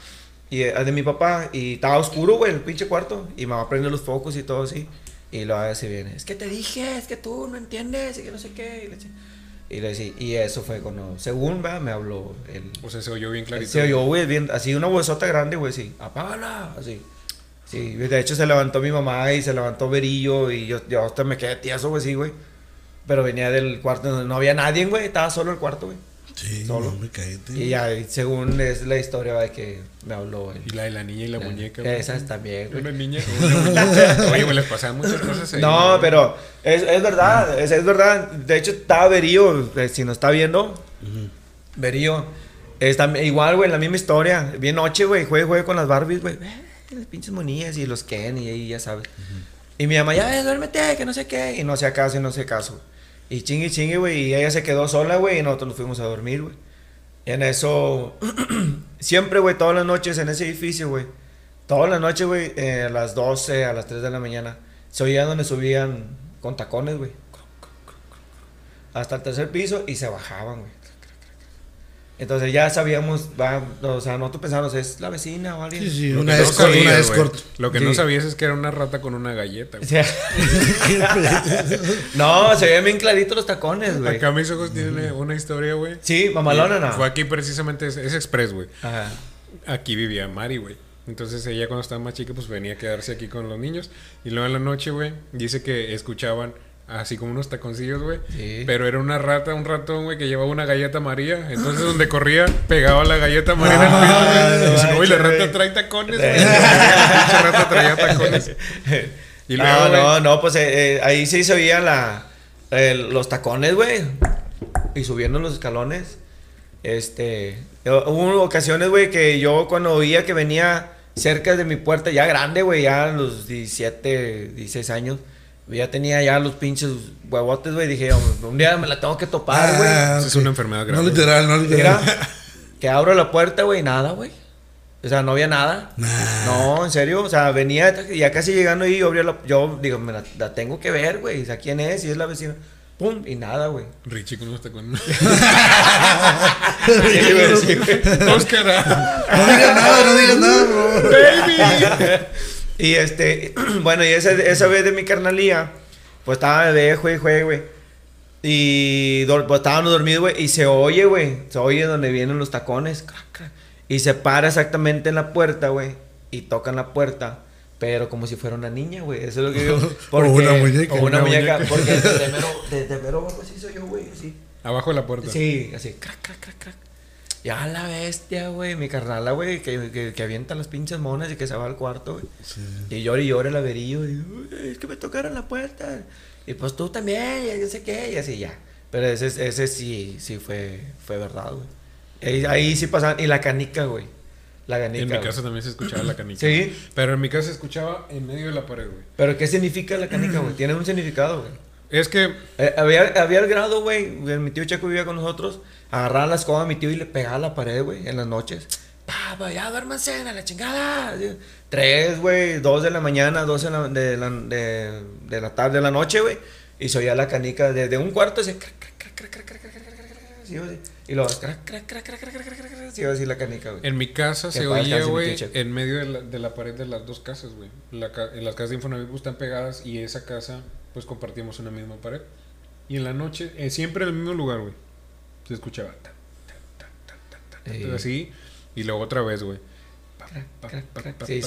Y eh, de mi papá. Y estaba oscuro, güey, el pinche cuarto. Y mamá prende los focos y todo así. Y luego se viene, es que te dije, es que tú no entiendes. Y que no sé qué. Y le, decía- y le decía- y eso fue cuando, según, va, me habló el, O sea, se oyó bien clarito. se oyó, güey, bien, así una huesota grande, güey, sí. Apágala, así. Sí, de hecho se levantó mi mamá y se levantó Berillo y yo, yo hasta me quedé tieso, güey, sí, güey. Pero venía del cuarto donde no había nadie, güey, estaba solo el cuarto, güey. Sí, Solo. no, me cállate. Y ya, según es la historia de que me habló el... Y la de la niña y la muñeca. güey. Esas también, güey. Una niña. [LAUGHS] Una muñeca. Oye, me les pasaban muchas cosas ahí. No, güey. pero es, es verdad, es, es verdad. De hecho, estaba Berillo, eh, si nos está viendo, Berillo. Es tam- igual, güey, la misma historia. Bien noche, güey, juegue, juegue con las Barbies, güey. Las pinches monillas y los Ken y ahí ya sabes. Y mi mamá, ya, duérmete, que no sé qué. Y no hacía caso y no hacía caso. Y chingue, chingue, güey. Y ella se quedó sola, güey, y nosotros nos fuimos a dormir, güey. Y en eso, [CLEARS THROAT] siempre, güey, todas las noches en ese edificio, güey. Todas las noches, güey, eh, a las 12, a las 3 de la mañana, se oía donde subían con tacones, güey. Hasta el tercer piso y se bajaban, güey. Entonces ya sabíamos, va, o sea, nosotros pensábamos, es la vecina o alguien. Sí, sí, Lo una que no escort, sabías, una escort. Lo que Sí. no sabías es que era una rata con una galleta. O güey. sea, no, se veían bien claritos los tacones, güey. Acá mis ojos tienen una historia, güey. Sí, mamalona, no. Fue aquí precisamente, es, es Express, güey. Ajá. Aquí vivía Mari, güey. Entonces ella cuando estaba más chica, pues venía a quedarse aquí con los niños. Y luego en la noche, güey, dice que escuchaban así como unos taconcillos, güey. Sí. Pero era una rata, un ratón, güey, que llevaba una galleta María. Entonces donde corría, pegaba la galleta María en el piso, Ah, güey. Y dice, no "Uy, la rata güey". trae tacones, güey. [LAUGHS] La rata traía tacones. Y luego, no, güey, no, no, pues eh, eh, ahí sí se oían la, el- los tacones, güey. Y subiendo los escalones. Este. eh, Hubo ocasiones, güey, que yo cuando oía que venía cerca de mi puerta, ya grande, güey, ya a los 17, 16 años. Ya tenía ya los pinches huevotes, güey. Dije, "Oh, un día me la tengo que topar, güey. Ah, es una enfermedad grave. No literal, no literal. [LAUGHS] Que abro la puerta, güey, nada, güey. O sea, no había nada. Nah. No, en serio. O sea, venía ya casi llegando ahí, yo abría la. Yo digo, me la, la tengo que ver, güey. O sea, quién es, si es la vecina. Pum, y nada, güey. Richie con unos tacones. Oscar. No digas nada, no digas nada, bro. Baby. [LAUGHS] Y este, [CLEARS THROAT] bueno, y esa, esa vez de mi carnalía, pues estaba bebé, güey, güey, güey. Y pues, estábamos dormidos, güey, y se oye, güey, se oye donde vienen los tacones, y se para exactamente en la puerta, güey, y tocan la puerta, pero como si fuera una niña, güey, eso es lo que digo. [LAUGHS] O una muñeca. O una, Una muñeca, muñeca. porque desde mero, [LAUGHS] desde mero abajo así soy yo, güey, así. Abajo de la puerta. Sí, así, crac, crac, crac, crac. Ya la bestia, güey, mi carnala, güey, que, que, que avienta las pinches monas y que se va al cuarto, güey. Sí. Y llora y llora el averillo. Y, "Uy, es que me tocaron la puerta. Y pues tú también, y yo sé qué, y así ya. Pero ese, ese sí, sí fue, fue verdad, güey. Ahí, ahí sí pasaban. Y la canica, güey. La canica. En mi güey. casa también se escuchaba la canica. Sí. Pero en mi casa se escuchaba en medio de la pared, güey. Pero ¿qué significa la canica, güey? Tiene un significado, güey. Es que Eh, había, había el grado, güey. Mi tío Checo vivía con nosotros agarraban la escoba a mi tío y le pegaba a la pared, güey, en las noches. Papá, ya duérmanse a la chingada. Tres, güey, dos de la mañana, dos de la, de la, de, de la tarde, de la noche, güey. Y se oía la canica desde un cuarto, así, y lo crac, crac, crac, crac, crac, crac, iba así la canica, güey. En mi casa se oía, güey, en medio de la, de la pared de las dos casas, güey. La, en las casas de Infonavit están pegadas y esa casa, pues compartimos una misma pared. Y en la noche, eh, siempre en el mismo lugar, güey se escuchaba ta, ta, ta, Sí. así. Y luego otra vez, güey. Sí.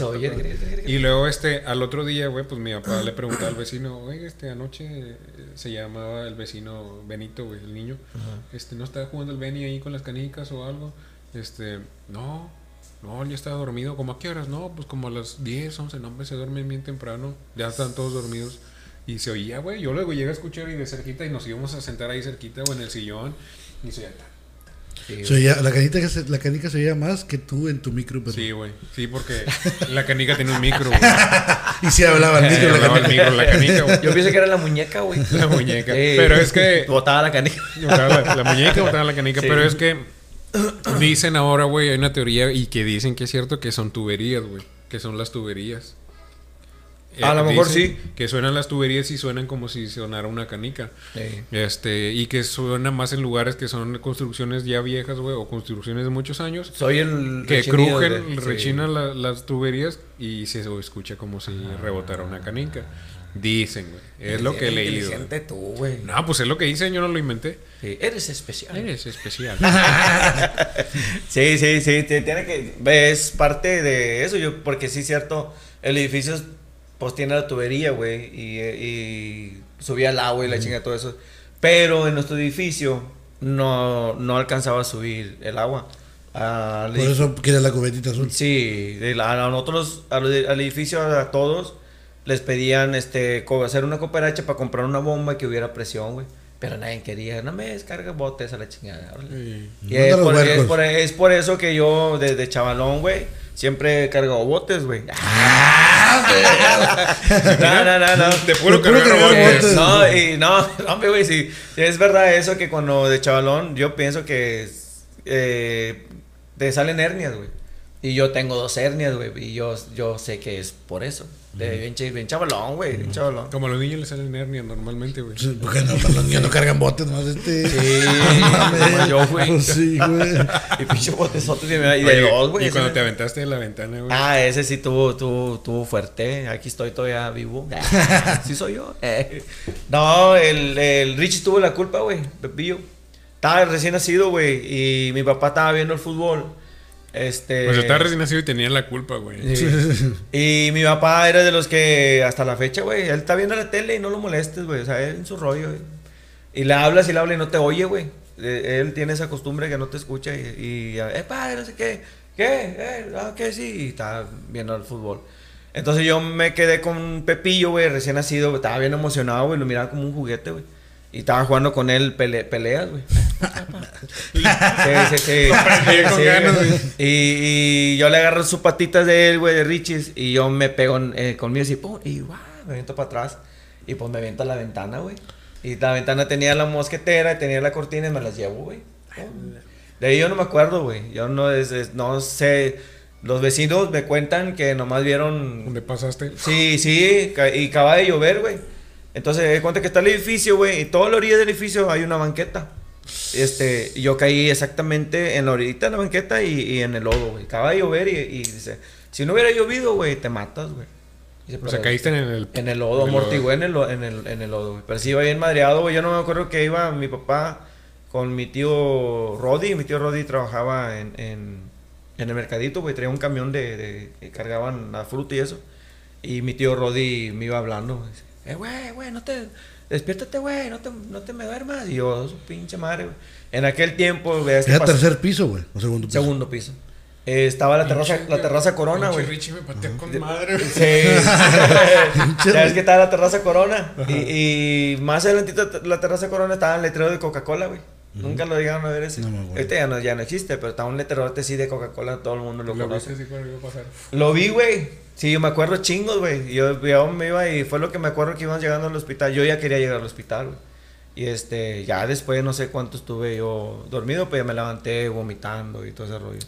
Y luego, este, al otro día, güey, pues mi papá le preguntaba al vecino, oye, este, anoche eh, se llamaba el vecino Benito, güey, el niño. Ajá. Este, ¿no estaba jugando el Benny ahí con las canicas o algo? Este, no, no, ya estaba dormido. ¿Cómo a qué horas? No, pues como a las 10, 11, no, hombre, se duermen bien temprano. Ya están todos dormidos. Y se oía, güey. Yo luego llegué a escuchar y de cerquita y nos íbamos a sentar ahí cerquita o en el sillón. Y se oía, Sí, Se oía- la, canica, que se- la canica se oía más que tú en tu micro, pero. Sí, güey. Sí, porque la canica tiene un micro, güey. [LAUGHS] Y sí hablaba el Sí, micro. la hablaba el canica. micro, la canica, güey. Yo pienso que era la muñeca, güey. [LAUGHS] La muñeca. Sí. Pero es que Botaba la canica. Botaba la, la muñeca, botaba la canica. Sí. Pero es que [CLEARS THROAT] dicen ahora, güey, hay una teoría y que dicen que es cierto que son tuberías, güey. Que son las tuberías. Eh, A lo mejor sí. Que suenan las tuberías y suenan como si sonara una canica. Sí. Este, y que suena más en lugares que son construcciones ya viejas, güey, o construcciones de muchos años. Soy el Que crujen, de- sí. rechinan la- las tuberías y se escucha como si rebotara una canica. Dicen, güey. Es lo que he leído. inteligente tú, güey. No, pues es lo que dicen, yo no lo inventé. Sí, Eres especial. Eres especial. [LAUGHS] Sí, sí, sí, te- tiene que es parte de eso, yo porque sí es cierto, el edificio pues tiene la tubería, güey, y, y subía el agua y la chinga todo eso. Pero en nuestro edificio no no alcanzaba a subir el agua. Al Por eso quería la cubetita azul. Sí, la- a nosotros, al, al edificio, a todos, les pedían este, hacer una cooperacha para comprar una bomba que hubiera presión, güey. Pero nadie quería, no me descarga botes a la chingada. Sí. Y es por, es, por, es por eso que yo, desde chavalón, güey, siempre he cargado botes, güey. no, no, no, no. De puro De puro cargar botes. botes. No, y no, [LAUGHS] no, hombre, güey, sí. Es verdad eso que cuando de chavalón, yo pienso que eh, te salen hernias, güey. Y yo tengo dos hernias, güey. Y yo, yo sé que es por eso. De bien, ch- bien chavalón, güey. Bien chavalón. Como a los niños les salen hernias normalmente, güey. Sí, Porque no, los niños no cargan botes, más este. Sí, [LAUGHS] como yo, güey. Pues sí, güey. Y pinche botesotes y me- y de dos, güey. Y cuando te aventaste de la ventana, güey. Ah, ese sí tuvo, tuvo, tuvo fuerte. Aquí estoy todavía vivo. [LAUGHS] sí soy yo. Eh. No, el, el Richie tuvo la culpa, güey. Pepillo. Estaba recién nacido, güey. Y mi papá estaba viendo el fútbol. Este. Pues estaba recién nacido y tenía la culpa, güey. Sí. Y mi papá era de los que hasta la fecha, güey, él está viendo la tele y no lo molestes, güey. O sea, él en su rollo, güey. Y le hablas y le hablas y no te oye, güey. Eh, Él tiene esa costumbre que no te escucha y, y eh, padre, no sé qué. ¿Qué? Eh, ah, ¿qué? Sí. Y está viendo el fútbol. Entonces yo me quedé con Pepillo, güey, recién nacido. Estaba bien emocionado, güey. Lo miraba como un juguete, güey. Y estaba jugando con él pele- peleas, güey. Sí, sí, sí. prendí con Sí, ganas, güey. güey. Y, y yo le agarro sus patitas de él, güey, de Richis. Y yo me pego eh, conmigo así, pum, y guau, me viento para atrás. Y pues me viento a la ventana, güey. Y la ventana tenía la mosquetera, tenía la cortina y me las llevo, güey. De ahí yo no me acuerdo, güey. Yo no, es, es- no sé. Los vecinos me cuentan que nomás vieron ¿Dónde pasaste? Sí, sí, y acaba de llover, güey. Entonces, cuenta que está el edificio, güey, y toda la orilla del edificio hay una banqueta. Este, yo caí exactamente en la orillita de la banqueta y, y en el lodo, güey. Acaba de llover y, y dice, si no hubiera llovido, güey, te matas, güey. Dice, O sea, caíste en el... en el lodo, lodo. amortigué en el, lo- en el, en el lodo, güey. Pero sí iba bien madreado, güey. Yo no me acuerdo que iba mi papá con mi tío Roddy. Mi tío Roddy trabajaba en, en, en el mercadito, güey. Traía un camión de, de- que cargaban la fruta y eso. Y mi tío Roddy me iba hablando. güey. Eh, güey, güey, no te... Despiértate, güey, no te, no te me duermas. Y yo, su pinche madre, güey. En aquel tiempo, güey, este Era pas- tercer piso, güey. O segundo piso. segundo piso. Eh, estaba la terraza, Pinche- la terraza Corona, güey. Richie me pateó con madre, güey. Sí. [LAUGHS] ya ves que estaba la terraza Corona. Y, y más adelantito la terraza Corona estaba el letrero de Coca-Cola, güey. Nunca lo llegaron a ver ese. No me acuerdo. Ahorita ya no, ya no existe, pero estaba un letrerote sí de Coca-Cola, todo el mundo lo, Lo conoce. así pasar. Lo vi, güey. Sí, yo me acuerdo chingos, güey. Yo, yo me iba y fue lo que me acuerdo que íbamos llegando al hospital. Yo ya quería llegar al hospital, güey. Y este, ya después no sé cuánto estuve yo dormido, pues ya me levanté vomitando y todo ese rollo.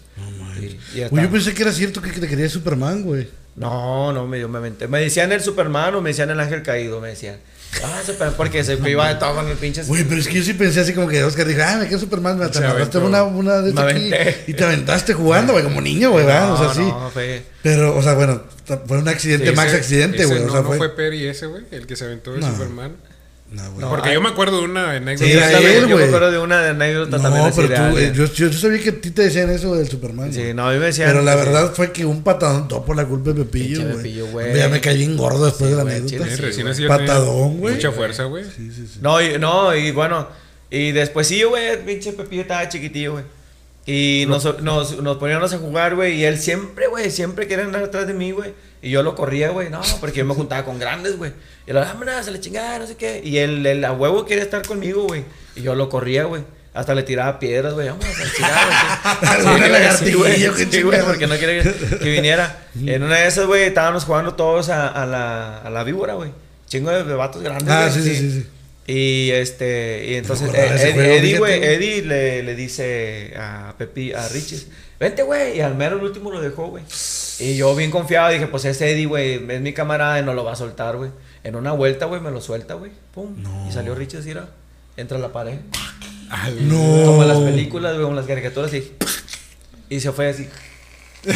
Y- y ya Güey, yo está. pensé que era cierto que te quería Superman, güey. No, no, me, yo me aventé. Me decían el Superman o me decían el ángel caído, me decían. Ah, Superman, porque se iba de todo con el pinche. Güey, pero es que yo sí pensé así como que Oscar dijo, ah, me quedo Superman, me aventó. una, una de estas aquí y te aventaste jugando, güey, como niño, güey, ¿verdad? o sea, sí. No, fue. Pero, o sea, bueno, fue un accidente, Ese- max accidente, güey. O sea, no fue. fue Perry ese, güey, el que se aventó de. Superman. No, güey. Porque yo me acuerdo de una anécdota. Sí, Yo era también- él, yo me acuerdo de una anécdota también No, pero tú, eh, yo, yo, yo sabía que a ti te decían eso del Superman. Sí, güey. no, a mí me decían. Pero la verdad fue que un patadón todo por la culpa de Pepillo, Pinche güey. Pepillo, güey. Hombre, Ya me caí bien gordo después Sí, de la güey, anécdota. chile, sí, recién Patadón, güey. Mucha fuerza, güey. Sí, sí, sí. No, y, no, y bueno, y después sí, güey, pinche Pepillo estaba chiquitillo, güey. Y nos, nos, nos poníamos a jugar, güey, y él siempre, güey, siempre quería andar atrás de mí, güey. Y yo lo corría, güey, no, porque yo me juntaba con grandes, güey. Y él, vámonos, a la chingada, no sé qué. Y él, él a huevo quería estar conmigo, güey. Y yo lo corría, güey. Hasta le tiraba piedras, güey. Vamos a chingada, [LAUGHS] güey. Sí, güey, porque no quería que, que viniera. En una de esas, güey, estábamos jugando todos a, a la, a la víbora, güey. Chingo de, de vatos grandes, Ah, sí, sí, sí. Y este, y entonces eh, juego, Eddie, güey. Eddie le, le dice a Pepi, a Richis, vente, güey, y al mero el último lo dejó, güey. Y yo bien confiado dije, pues ese Eddie, güey, es mi camarada y no lo va a soltar, güey. En una vuelta, güey, me lo suelta, güey, pum. Y salió Richis, mira, entra a la pared. No. Como en las películas, güey, como las caricaturas, y, y se fue así. Sí,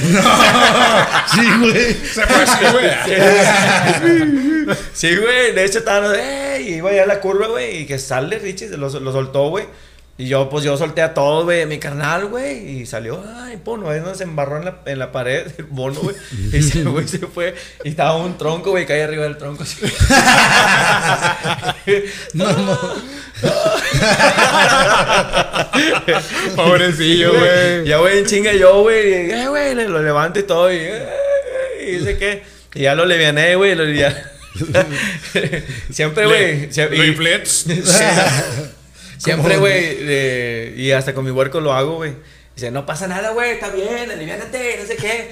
güey. Se fue así, güey. [LAUGHS] Sí, güey, de hecho estaban, eh, y iba ya a la curva, güey, y que sale Richie, lo, lo soltó, güey. Y yo, pues yo solté a todos, güey, mi carnal, güey, y salió, ay, pum, no, no, se embarró en la, en la pared [LAUGHS] el mono, güey. Y ese güey se fue, y estaba un tronco, güey, caía arriba del tronco así. [LAUGHS] No, no. [LAUGHS] Pobrecillo, güey. Ya, güey, en chinga yo, güey, eh, güey, lo levanto y todo, y, eh, y dice que, y ya lo leviané, güey, lo ya. [LAUGHS] Siempre, güey. Riflets. [LAUGHS] [LAUGHS] Siempre, güey. eh, y hasta con mi huerco lo hago, güey. Dice, no pasa nada, güey, está bien, aliviánate, no sé qué.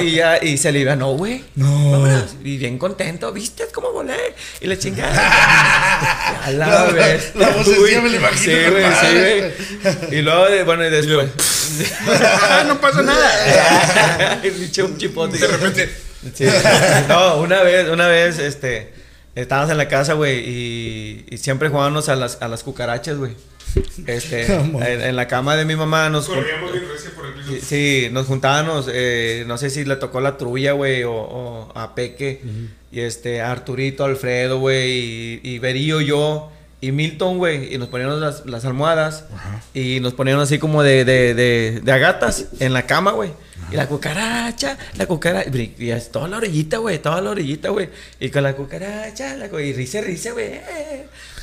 Y, y ya, y se alivianó, güey. No. Vámonos. Y bien contento, ¿viste cómo volé? Y le chingada. a la La- vez. la vocecilla me la imagino, Sí, güey, sí, güey. Y luego, bueno, y después. Ah, no pasa nada. Y me eché un chipote. De repente. Sí. [LAUGHS] No, una vez, una vez, este, estábamos en la casa, güey, y, y siempre jugábamos a las, a las cucarachas, güey. Este, [LAUGHS] en, la cama de mi mamá nos, Corríamos bien recio por el piso. sí, nos juntábamos, eh, no sé si le tocó la trulla, güey, o, o a Peque, y este, a Arturito, Alfredo, güey, y, y Berío, yo, y Milton, güey, y nos poníamos las, las almohadas, y nos poníamos así como de, de, de, de agatas en la cama, güey. Y la cucaracha, la cucaracha, y toda la orillita, güey, toda la orillita, güey. Y con la cucaracha, la y rice, rice, güey.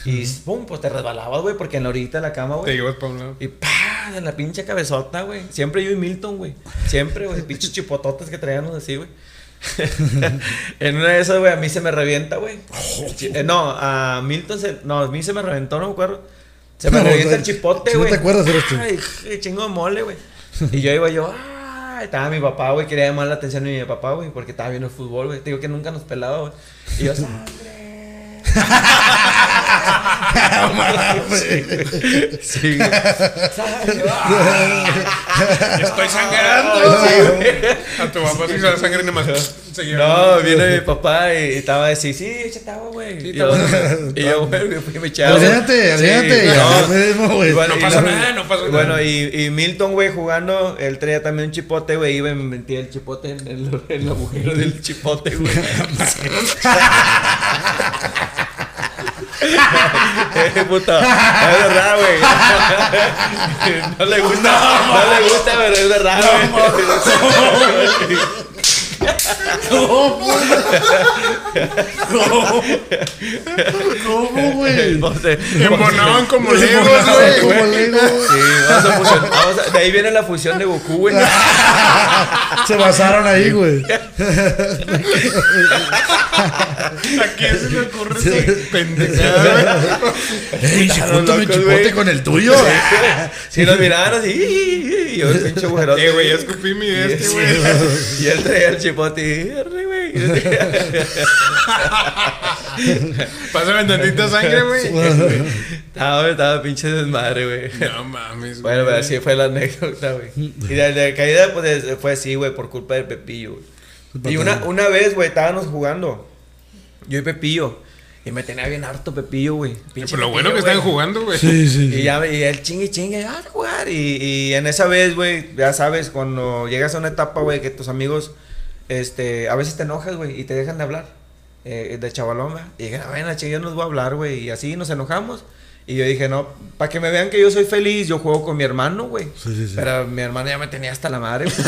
Y pum, pues te resbalabas, güey, porque en la orillita de la cama, Te güey. llevas para un lado. Y pa, en la pinche cabezota, güey. Siempre yo y Milton, güey. Siempre, güey. Pinches chipototes que traíamos así, güey. [LAUGHS] en una de esas, güey, a mí se me revienta, güey. Eh, no, a Milton se. No, a mí se me reventó, no me acuerdo. Se me [LAUGHS] No, revienta el chipote, si no güey. te acuerdas, eres tú. Ay, qué chingo de mole, güey. Y yo iba yo, ah, estaba mi papá, güey. Quería llamar la atención de mi papá, güey, porque estaba viendo el fútbol, güey. Te digo que nunca nos pelaba, güey. Y yo, sangre. Sí. Estoy sangrando. Sí. A tu papá sí se da sangre y nada más. seguía. No, viene mi papá y estaba así, sí, échate agua, güey. y, yo, y yo, güey, me fui me. Aliviánate, Sí, aliviánate, no. pasa nada, no pasa nada. Bueno, y, y Milton, güey, jugando, él traía también un chipote, güey, iba y me metía el chipote en el, en el agujero del chipote, güey. [LAUGHS] [LAUGHS] Eh, puta, es verdad, güey. [LAUGHS] No le gusta, no, le gusta, pero es verdad, güey. [LAUGHS] ¿Cómo, güey? Entonces, Embonaban como Pues, legos, güey. como Lego. Sí, vamos a fusionar. vamos a- de ahí viene la fusión de Goku, güey. Se basaron ahí, güey. ¿A quién se le ocurre esa pendejada, güey? Ey, se junta mi chipote güey. con el tuyo. Si nos miraban así, y yo el pinche agujerote. Eh, güey, ya escupí mi este, güey. Y él traía el chipote y arre, güey. [LAUGHS] Pásame tantita sangre, güey. Estaba, estaba pinche desmadre, güey. No mames, Bueno, pero así fue la anécdota, güey. Y de, de caída, pues fue así, güey, por culpa del Pepillo, güey. Y una, una vez, güey, estábamos jugando. Yo y Pepillo. Y me tenía bien harto Pepillo, güey. Pero lo bueno que están jugando, güey. Sí, sí. Y sí. ya y el chingue chingue, ah, a jugar. Y, y en esa vez, güey, ya sabes, cuando llegas a una etapa, güey, que tus amigos, este, a veces te enojas, güey, y te dejan de hablar. eh, de chavalón, ¿verdad? Y dije, "Ah, bueno, chingue, yo no les voy a hablar, güey. Y así nos enojamos. Y yo dije, no, para que me vean que yo soy feliz, yo juego con mi hermano, güey. Sí, sí, sí. Pero mi hermano ya me tenía hasta la madre, güey.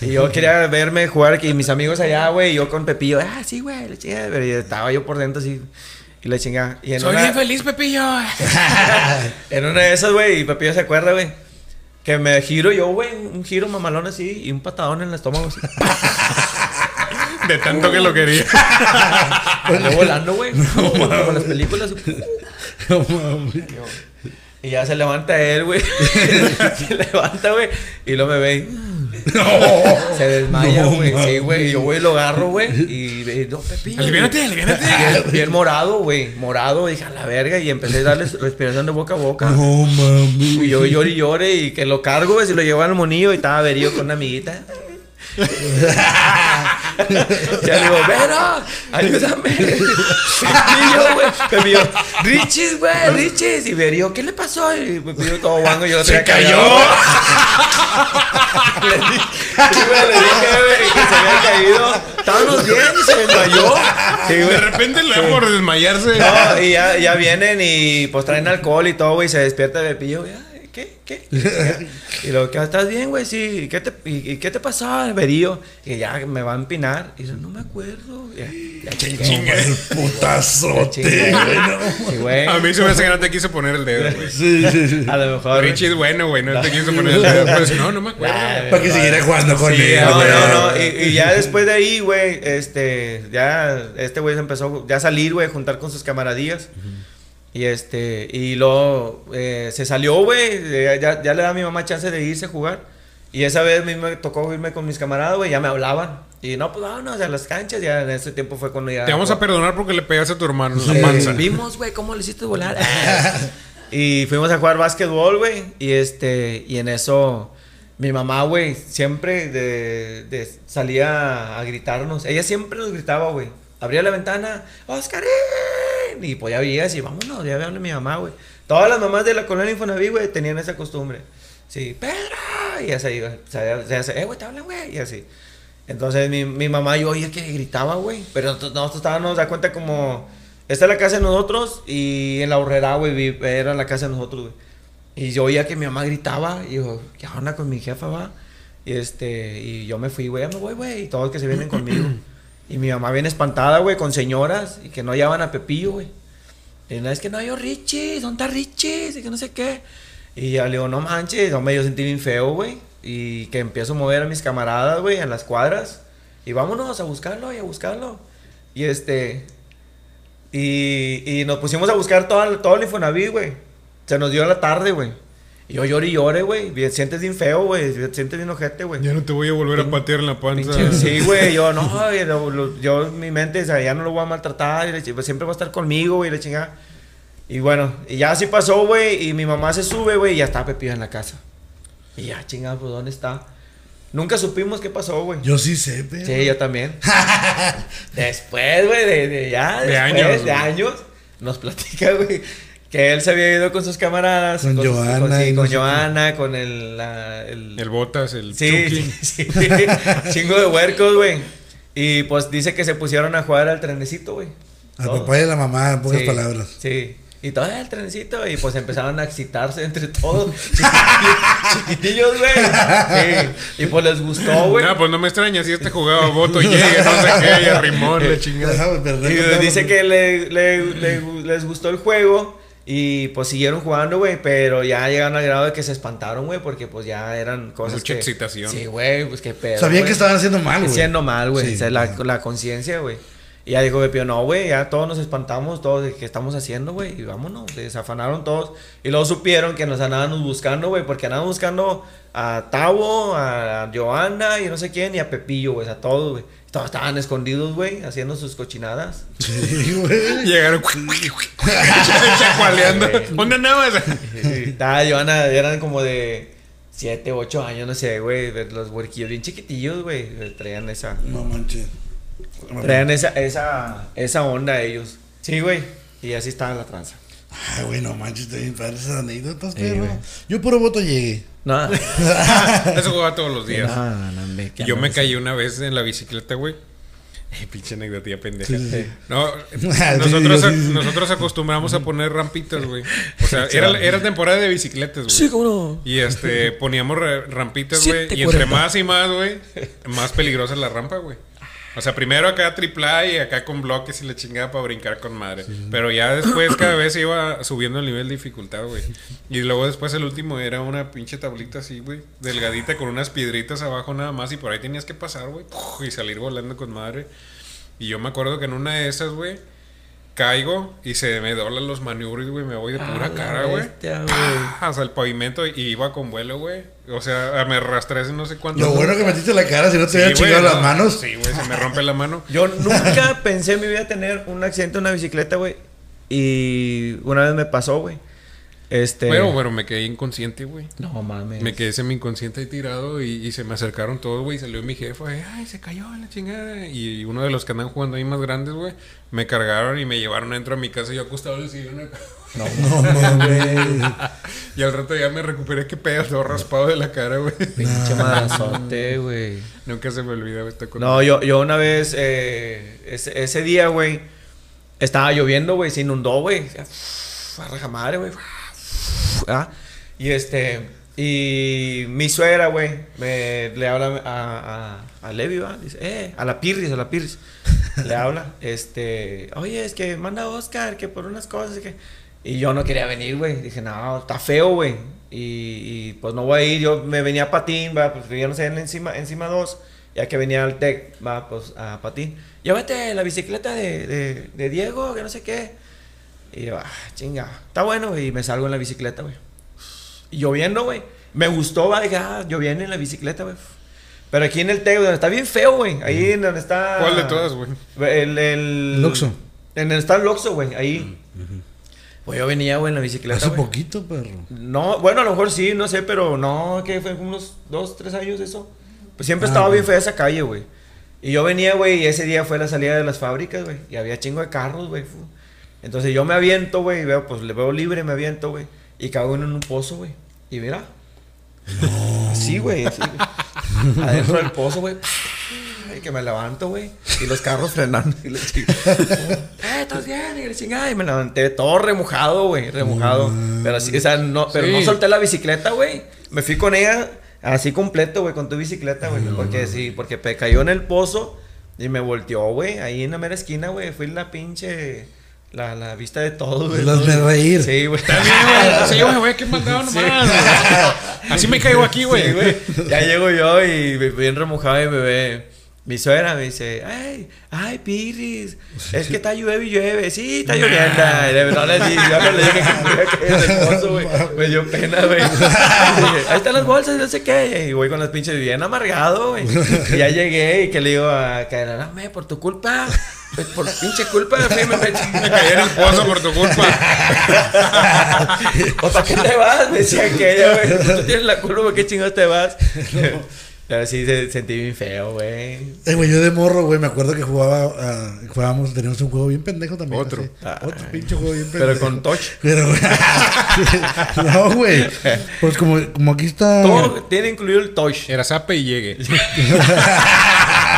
[LAUGHS] y yo quería verme jugar, y mis amigos allá, güey, y yo con Pepillo, ah, sí, güey, la chingada. Pero estaba yo por dentro así, y la chingada. Y en Soy una- bien feliz, Pepillo. [LAUGHS] en una de esas, güey, y Pepillo se acuerda, güey. Que me giro yo, güey, un giro mamalón así y un patadón en el estómago. Así. [LAUGHS] De tanto que lo quería. [LAUGHS] Salió volando, güey. Como las películas. [LAUGHS] No mames. Y ya se levanta él, güey. [LAUGHS] [LAUGHS] se levanta, güey. Y luego me ve. Se desmaya, No, güey. sí, mames. güey. Y yo, güey, lo agarro, güey. [LAUGHS] Y, y no, Pepillo. Aliviánate, aliviánate. Bien, bien morado, güey. Morado. Dije, a la verga. Y empecé a darle respiración de boca a boca. No mames. Y yo lloré y lloré y que lo cargo, güey, se lo llevo al monillo y estaba verío con una amiguita. [LAUGHS] ya le digo, Vero, ayúdame. [LAUGHS] Y yo, güey, me Richis, güey, Richis. Y verío, ¿qué le pasó? Y me pidió todo guango y yo lo Se cayó. [LAUGHS] le di- güey, le dije, que se había caído. Estábamos bien y se desmayó. Sí. De repente le da por desmayarse. No, y ya, ya vienen y pues traen alcohol y todo, güey, y se despierta de pillo, güey. "Ay, ¿Qué? ¿Qué? Y luego, ¿qué? ¿Estás bien, güey? Sí. ¿Y qué te, y, y qué te pasó, Verío? Y ya me va a empinar. Y yo, no me acuerdo. Ya, ya chingué. Chingue. El putazote, güey. No. Sí, güey. A mí se me hace que no te quiso poner el dedo, güey. Sí, sí, sí. A lo mejor. Richie es bueno, güey. No te [LAUGHS] quiso poner el dedo. Pero si no, no me acuerdo. Para que siguiera jugando con Sí, él. No, güey. no, no. Y, y ya después de ahí, güey, este, ya, este güey se empezó ya a salir, güey, a juntar con sus camaradillas. Y este, y luego eh, se salió, güey, ya, ya le da a mi mamá chance de irse a jugar. Y esa vez a mí me tocó irme con mis camaradas, güey, ya me hablaban. Y no, pues vámonos a las canchas, ya en ese tiempo fue cuando ya... Te vamos a perdonar porque le pegaste a tu hermano en la panza. Vimos, güey, cómo le hiciste volar. [LAUGHS] y fuimos a jugar básquetbol, güey. Y este, y en eso, mi mamá, güey, siempre de, de- salía a gritarnos. Ella siempre nos gritaba, güey. Abría la ventana, ¡Oscarín! Y pues ya veías y vámonos, ya vean mi mamá, güey. Todas las mamás de la colonia Infonaví, güey, tenían esa costumbre. Sí, Pedro. Y ya se iba, se, se- eh, güey, te hablan, güey. Y así. Entonces mi, mi mamá yo oía que gritaba, güey. Pero nosotros, nosotros estábamos, da cuenta como... Esta es la casa de nosotros y en la horrera, güey, era la casa de nosotros, güey. Y yo oía que mi mamá gritaba y yo, ¿qué onda con mi jefa, va? Y este, y yo me fui, güey, ya me voy, güey. Y todos que se vienen conmigo. Y mi mamá bien espantada, güey, con señoras y que no llevaban a Pepillo, güey. Y una vez que no hay Richie, ¿dónde está Richie? Y que no sé qué. Y ya le digo, no manches, hombre, yo sentí bien feo, güey. Y que empiezo a mover a mis camaradas, güey, en las cuadras. Y vámonos a buscarlo y a buscarlo. Y este. Y, y nos pusimos a buscar todo, todo el Infonavit, güey. Se nos dio la tarde, güey. Y yo lloré y lloré, güey. Sientes bien feo, güey. Sientes bien ojete, güey. Ya no te voy a volver a patear en la panza. Pinche- Sí, güey, yo no, [LAUGHS] güey, lo- lo- yo mi mente, o sea, ya no lo voy a maltratar, y pues, siempre va a estar conmigo, güey, la chingada. Y bueno, y ya así pasó, güey, y mi mamá se sube, güey, y ya está Pepillo en la casa. Y ya, chingada, pues, ¿dónde está? Nunca supimos qué pasó, güey. Yo sí sé, pero. Sí, yo también. [LAUGHS] después, güey, de, de ya, De después años, de güey. años, nos platica, güey, que él se había ido con sus camaradas. Con sí, no con qué. Johanna, con el, la- el, El botas, el Sí, Chucky. sí, [LAUGHS] chingo de huercos, güey. Y pues dice que se pusieron a jugar al trenecito, güey. Al Todos. papá y a la mamá, en pocas Sí, palabras. Sí. Y todo el trenecito, y pues empezaron a excitarse entre todos. [LAUGHS] Chiquitillos, güey. Sí. Y pues les gustó, güey. No, pues no me extraña si este jugaba voto y llega, no sé qué, [LAUGHS] y a rimón, le chingada. Y dice que le, le- le- les gustó el juego y pues siguieron jugando, güey, pero ya llegaron al grado de que se espantaron, güey, porque pues ya eran cosas Mucha que- excitación. Sí, güey, pues qué pedo. Sabían que estaban haciendo mal, güey. Haciendo mal, güey. Sí, la, la conciencia, güey. Y ya dijo Pepio, no, güey, ya todos nos espantamos, todos de qué estamos haciendo, güey. Y vámonos, se desafanaron todos. Y luego supieron que nos andábamos buscando, güey, porque andaban buscando a Tavo, a Joana y no sé quién, y a Pepillo, güey, a todos, güey. Todos estaban escondidos, güey, haciendo sus cochinadas. Sí, güey. Llegaron chacualeando. Güey. ¿Dónde andabas? Estaba Joana, eran como de 7, 8 años, no sé, güey. Los huerquillos bien chiquitillos, güey. Traían esa. No manches. Traían esa, esa, esa onda ellos. Sí, güey. Y así estaba la tranza. Ah, güey, no manches, te bien padres esas anécdotas, güey. Yo puro voto llegué. No, [LAUGHS] Eso jugaba todos los días. no, no, ¿qué Yo me caí una vez en la bicicleta, güey. Eh, pinche anécdota pendeja. Sí, sí, sí. No, [LAUGHS] nosotros, sí, sí. nosotros acostumbramos a poner rampitas, güey. O sea, era, era temporada de bicicletas, güey. Sí, cómo no. Y este, poníamos ra- rampitas, güey. Y entre más y más, güey, más peligrosa es la rampa, güey. O sea, primero acá triple A y acá con bloques y la chingada para brincar con madre. Pero ya después cada vez iba subiendo el nivel de dificultad, güey. Y luego después el último era una pinche tablita así, güey. Delgadita con unas piedritas abajo nada más. Y por ahí tenías que pasar, güey. Y salir volando con madre. Y yo me acuerdo que en una de esas, güey, caigo y se me doblan los maniobros, güey. Me voy de pura Ah, cara, güey. Hasta el pavimento y iba con vuelo, güey. O sea, me arrastré hace no sé cuánto. Lo bueno que metiste la cara, si no te Sí, hubiera chingado no. las manos. Sí, güey, se me rompe la mano. Yo [LAUGHS] nunca pensé en mi vida tener un accidente en una bicicleta, güey. Y una vez me pasó, güey. Este. Pero, bueno, me quedé inconsciente, güey. No mames. Me quedé semi inconsciente ahí tirado y, y se me acercaron todos, güey. Y salió mi jefa, eh, ay, se cayó la chingada. Y uno de los que andan jugando ahí más grandes, güey, me cargaron y me llevaron dentro a mi casa y yo acostado en el sillón. No, No mames. [LAUGHS] Y al rato ya me recuperé, qué pedo, todo raspado de la cara, güey. [LAUGHS] pinche madrazote, güey. Nunca se me olvida esta cosa. No, yo, yo una vez, eh, ese, ese día, güey, estaba lloviendo, güey, se inundó, güey. A rajamadre, güey. Ah, Y este, y mi suegra, güey, me le habla a, a, a Levi, ¿va? Dice, eh, a la Pirris, a la Pirris. [LAUGHS] le habla, este, oye, es que manda a Oscar, que por unas cosas, que. Y yo no quería venir, güey. Dije, no, está feo, güey. Y, y, pues no voy a ir. Yo me venía a patín, va, pues yo no sé, en encima, encima dos. Ya que venía al TEC, va, pues a patín. Llévate la bicicleta de, de, de Diego, que no sé qué. Y yo, ah, chinga. Está bueno, güey. Y me salgo en la bicicleta, güey. Y lloviendo, güey. Me gustó, va, dije, ah, lloviendo en la bicicleta, güey. Pero aquí en el TEC, donde está bien feo, güey. Ahí en donde está. ¿Cuál de todas, güey? El, el... Oxxo. En donde está el Oxxo, güey. Ahí. Pues yo venía, güey, en la bicicleta. Hace güey. poquito, perro. No, bueno, a lo mejor sí, no sé, pero no, que fue como unos dos, tres años eso. Pues siempre Ah, estaba bien fea esa calle, güey. Y yo venía, güey, y ese día fue la salida de las fábricas, güey. Y había chingo de carros, güey. Entonces yo me aviento, güey, y veo, pues le veo libre, me aviento, güey. Y cago en un pozo, güey. Y mira. Así, güey, así, güey. [LAUGHS] Adentro del pozo, güey. Y que me levanto, güey. Y los carros frenando. Y chingada. eh, ¿estás bien? Y la chingada. Y me levanté todo remojado, güey. Remojado. Pero así, o sea, no, pero Sí. no solté la bicicleta, güey. Me fui con ella así completo, güey, con tu bicicleta, güey. Porque sí, porque cayó en el pozo y me volteó, güey. Ahí en la mera esquina, güey. Fui la pinche. La, la vista de todo, güey. Las de reír. Sí, güey. [LAUGHS] Sí, güey, güey, qué mandado nomás. Así me caigo aquí, güey. Sí, güey. Ya llego yo y me- bien remojado y me ve. Mi suegra me dice, ay, ay, Pirris, es que está llueve y llueve. Sí, está lloviendo. Y de verdad le dije, yo no le dije que me [LAUGHS] el pozo, güey. Me dio pena, güey. [LAUGHS] Ahí están las bolsas no sé qué. Y voy con las pinches bien amargado, güey. Y ya llegué y que le digo a no, me, por tu culpa. Pues por pinche culpa, güey, me, me, [LAUGHS] Me caí en el pozo por tu culpa. [LAUGHS] ¿O para qué te vas? Me decía aquella, güey. Tú tienes la culpa, ¿por qué chingados te vas? [LAUGHS] Pero sí se, sentí bien feo, güey. Eh, güey, yo de morro, güey, me acuerdo que jugaba, ah, jugábamos, teníamos un juego bien pendejo también. Otro. así. Otro pinche juego bien pendejo. Pero con touch. Pero, no, güey. Pues como, como aquí está Todo tiene incluido el touch. Era zape y llegue.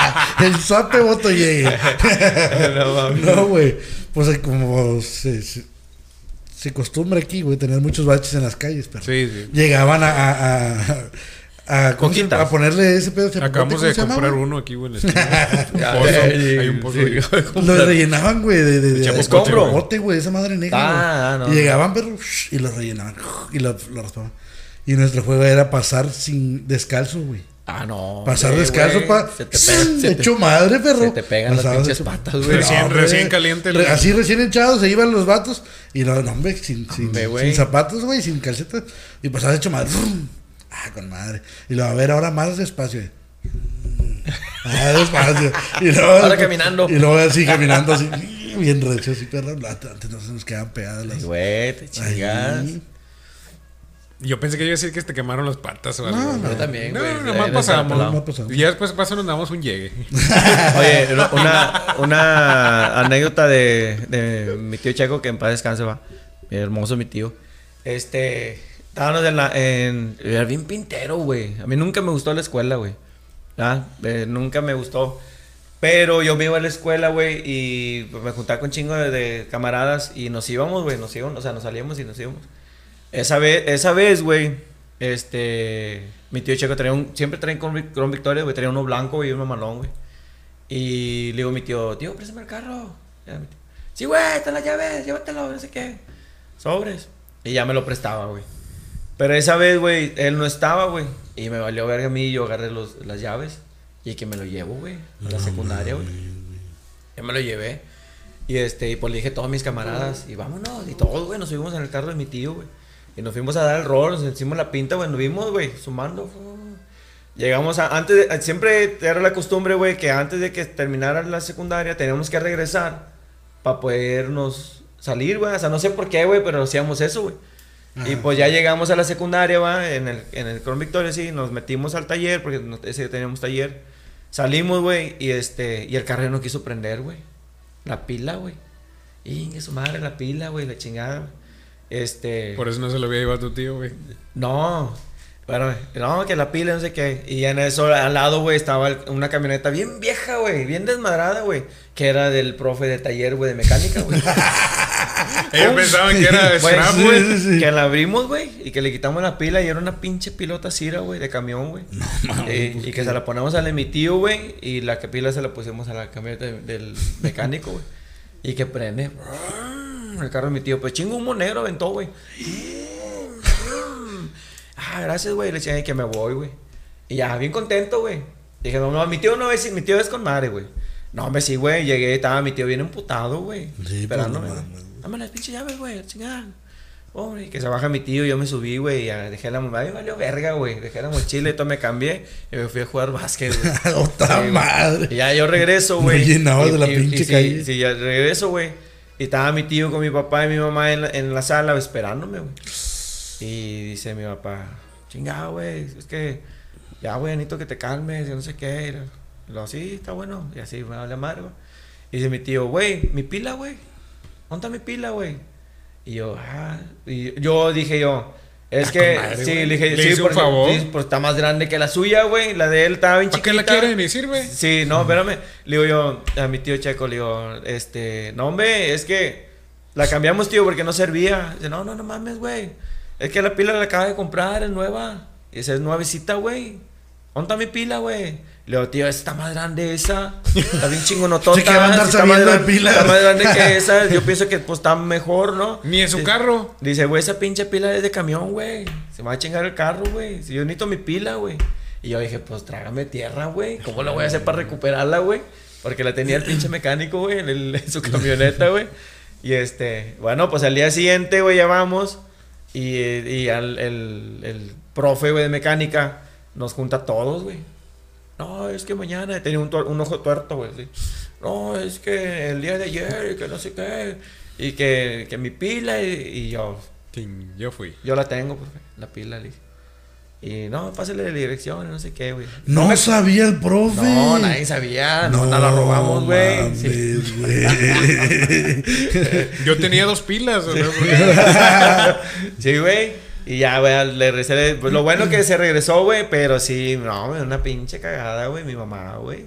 [LAUGHS] el sape voto llegue. [LAUGHS] No, güey. Pues como se, se, se acostumbra aquí, güey, tener muchos baches en las calles, pero Sí, sí. llegaban a, a, a, a, ¿cómo se- Coquitas. a ponerle ese pedo. Acabamos ¿cómo de llama, comprar uno aquí, güey. en [LAUGHS] Hay un pozo. sí. Lo rellenaban, güey, de, de, de, Escombro. güey. esa madre negra. Ah, güey. no. Y llegaban, pero y lo rellenaban y lo, lo raspaban. Y nuestro juego era pasar sin descalzo, güey. Ah, no. Pasar hombre, descalzo pa. Se te pega. se te- hecho madre, perro. se te pegan las pinches hecho- patas, güey. Recién- recién caliente el- Así recién hinchados se iban los vatos. Y no, no hombre, sin, sin, Hombre, güey. sin zapatos, güey, sin calcetas. Y pasabas hecho madre. Ah, con madre. Y luego, a ver, ahora más despacio. güey. [LAUGHS] Ah, despacio. Y luego, Ahora caminando. Y luego así caminando, así, bien recho, así, perro. Antes no se nos quedaban pegadas las. Güey, te chingas. Ahí. Yo pensé que iba a decir que te quemaron las patas o algo. No, no. Yo también, No, güey. nomás pasamos. Nomás pasamos. Y ya después paso nos damos un llegue. [LAUGHS] Oye, [LAUGHS] no, una, una anécdota de, de mi tío Checo, que en paz descanse, va. Mi hermoso mi tío. Este, estábamos en la, en, era bien pintero, güey. A mí nunca me gustó la escuela, güey. ¿Ah? Eh, nunca me gustó. Pero yo me iba a la escuela, güey, y me juntaba con chingo de, de camaradas y nos íbamos, güey, nos íbamos, o sea, nos salíamos y nos íbamos. Esa vez, esa vez, güey, este, mi tío Checo traía un, siempre Vic- con Victoria, güey, traía uno blanco y uno malón, güey. Y le digo a mi tío, tío, préstame el carro. Tío, sí, güey, están las llaves, llévatelo, no sé qué. Sobres. Y ya me lo prestaba, güey. Pero esa vez, güey, él no estaba, güey. Y me valió verga a mí y yo agarré los, las llaves. Y que me lo llevo, güey, a la secundaria, güey. Ya me lo llevé. Y este, y pues le dije a todos mis camaradas, y vámonos, y todos, güey, nos subimos en el carro de mi tío, güey. Y nos fuimos a dar el rol, nos hicimos la pinta, güey, nos vimos, güey, sumando. Llegamos a, antes de, siempre era la costumbre, güey, que antes de que terminara la secundaria teníamos que regresar para podernos salir, güey. O sea, no sé por qué, güey, pero hacíamos eso, güey. Y pues ya llegamos a la secundaria, va, en el, en el Victoria, sí, nos metimos al taller, porque no- ese teníamos taller. Salimos, güey, y este, y el carro no quiso prender, güey. La pila, güey. Y su madre, la pila, güey, la chingada. güey. Este. Por eso no se lo había llevado a tu tío, güey. No. Bueno, no, que la pila, no sé qué. Y en eso, al lado, güey, estaba una camioneta bien vieja, güey, bien desmadrada, güey. Que era del profe de taller, güey, de mecánica, güey. [LAUGHS] Ellos pensaban que era Güey, Snap, sí, güey. sí, sí. Que la abrimos, güey, y que le quitamos la pila y era una pinche pilota Cira, güey, de camión, güey. Eh, y que se la ponemos a la de mi tío, güey, y la que pila se la pusimos a la camioneta de- del mecánico, güey. Y que prende. El carro de mi tío, pues chingo humo negro aventó, güey. Ah, gracias, güey. Le decía que me voy, güey. Y ya, bien contento, güey. Dije, no, no, mi tío no es, mi tío es con madre, güey. No, hombre, sí, güey. Llegué, estaba mi tío bien emputado, güey. Sí, esperándome, pues, no. Dame las pinches llaves, güey, chingada. Hombre, que se baja mi tío, yo me subí, güey, dejé la mamá, me valió verga, güey. Dejé la mochila y todo me cambié y me fui a jugar básquet, güey. [LAUGHS] Otra Sí, madre. Y ya yo regreso, güey. [LAUGHS] Muy llenado Y- de la y- pinche y sí, calle. Sí, ya regreso, güey. Y estaba mi tío con mi papá y mi mamá en la, en la sala esperándome, güey. Y dice mi papá, chingado, güey, es que ya, güey, necesito que te calmes, yo no sé qué. Y lo sí, está bueno. Y así me vale madre, güey. Y dice mi tío, güey, mi pila, güey. ¿Dónde mi pila, güey? Y yo, ah. Y yo dije yo, es Ah, que, madre, sí, güey. le dije, Le sí, un porque- favor. sí, pues está más grande que la suya, güey. La de él estaba bien ¿Para qué la chiquita. quiere? Ni sirve. Sí, no, espérame. Le digo yo a mi tío Checo, le digo, este, no, hombre, es que la cambiamos, tío, porque no servía. Dice, no, no, no mames, güey. Es que la pila la acaba de comprar, es nueva. Y dice, es nuevecita, güey. ¿Dónde está mi pila, güey? Le digo, tío, está más grande esa. Está bien chingonotota. [LAUGHS] Sí, que va a andar está, más sabiendo de grande, pilas. está más grande que [LAUGHS] esa. Yo pienso que pues está mejor, ¿no? Ni en su Dice- carro. Dice, güey, esa pinche pila es de camión, güey. Se me va a chingar el carro, güey. Si yo necesito mi pila, güey. Y yo dije, pues trágame tierra, güey. ¿Cómo lo voy a hacer para recuperarla, güey? Porque la tenía el pinche mecánico, güey, [LAUGHS] en su camioneta, güey. Y este, bueno, pues al día siguiente, güey, ya vamos. Y, y al, el, el profe, güey, de mecánica nos junta a todos, güey. No, es que mañana tenía un, un ojo tuerto, güey. sí. No, es que el día de ayer, y que no sé qué. Y que, que mi pila, y, y yo, Yo fui. yo la tengo, profe, la pila, le dije. Y no, pásale la dirección, no sé qué, güey. No sabía el profe. No, nadie sabía, no, nos la robamos, güey. Sí. güey. [LAUGHS] Yo tenía dos pilas. porque- [LAUGHS] Sí, güey. Y ya, güey, le regresé. Pues lo bueno que se regresó, güey, pero sí, no, güey, una pinche cagada, güey, mi mamá, güey.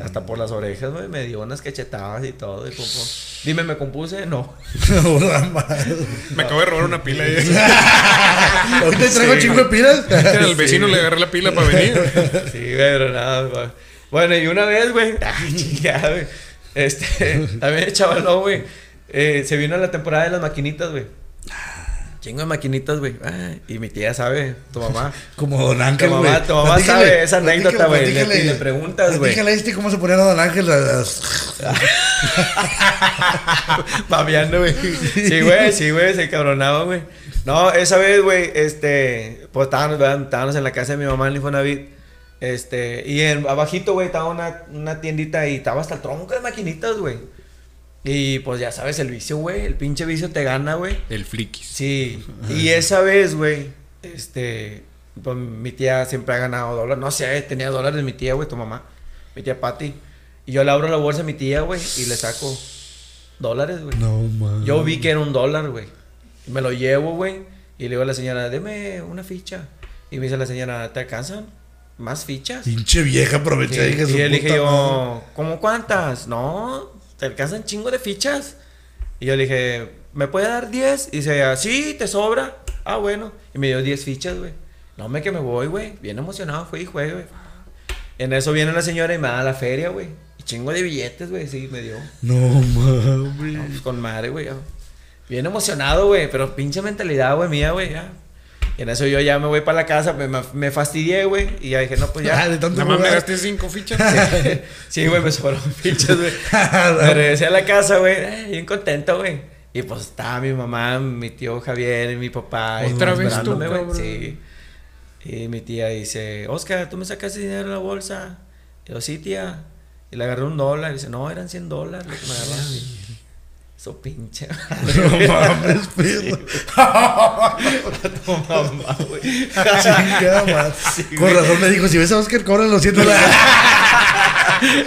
Hasta por las orejas, güey, me dio unas cachetadas y todo. y como, Dime, ¿me compuse? No. [LAUGHS] Me acabo de robar una pila. [LAUGHS] Y Ahorita traigo Sí. chingo de pilas. [LAUGHS] al vecino le agarré la pila para venir. Sí, güey, pero nada, güey. Bueno, y una vez, güey, ay, chingada, güey. Este, también el chavalón, güey, eh, se vino la temporada de las maquinitas, güey. Chingo de maquinitas, güey. Ay, y mi tía sabe, tu mamá. [LAUGHS] Como Don Tu Ángel, güey. mamá, tu mamá sabe esa anécdota, güey. Le, le preguntas, güey. A este cómo se ponía Don Ángel. [LAUGHS] Babeando, güey. Sí, güey, sí, güey, se cabronaba, güey. No, esa vez, güey, este, pues estábamos, estábamos en la casa de mi mamá en Infonavit. Este, y en abajito, güey, estaba una, una tiendita y estaba hasta el tronco de maquinitas, güey. Y pues ya sabes, el vicio, güey, el pinche vicio te gana, güey. El fliquis. Sí, y esa vez, güey, este, pues mi tía siempre ha ganado dólares. No sé, tenía dólares mi tía, güey, tu mamá. Mi tía Patty. Y yo le abro la bolsa a mi tía, güey, y le saco dólares, güey. No, man. Yo vi que era un dólar, güey. Y Me lo llevo, güey. Y le digo a la señora, deme una ficha. Y me dice la señora, ¿te alcanzan más fichas? Pinche vieja Y, aprovecha y y su le dije madre. yo, ¿cómo cuántas? No, te alcanzan chingo de fichas. Y yo le dije, ¿me puede dar 10? Y dice, "Ah, sí, te sobra. Ah, bueno. Y me dio 10 fichas, güey. No, me que me voy, güey. Bien emocionado, fui y jugué, güey. En eso viene la señora y me da la feria, güey. Y chingo de billetes, güey, sí, me dio. No mames. No, pues con madre, güey. Bien emocionado, güey. Pero pinche mentalidad, güey, mía, güey, ya. Y en eso yo ya me voy para la casa, me, me fastidié, güey. Y ya dije, no, pues Ah, ya. de tanto Nada más me gasté cinco fichas. [LAUGHS] sí, güey, me sobraron [LAUGHS] fichas, güey. [LAUGHS] Me regresé a la casa, güey. eh, Bien contento, güey. Y pues estaba mi mamá, mi tío Javier mi papá. Otra todos vez tú, güey. Sí. Y mi tía dice, Oscar, ¿tú me sacaste dinero de la bolsa? Y yo, sí, tía. Y le agarré un dólar. Y dice, no, eran 100 dólares lo que me agarraste. Eso pinche. No mames, [LAUGHS] perro. [LAUGHS] tu mamá, güey. Chingada madre. [LAUGHS] Sí, Con güey. razón me dijo, si ves a Oscar, cobran los 100 dólares.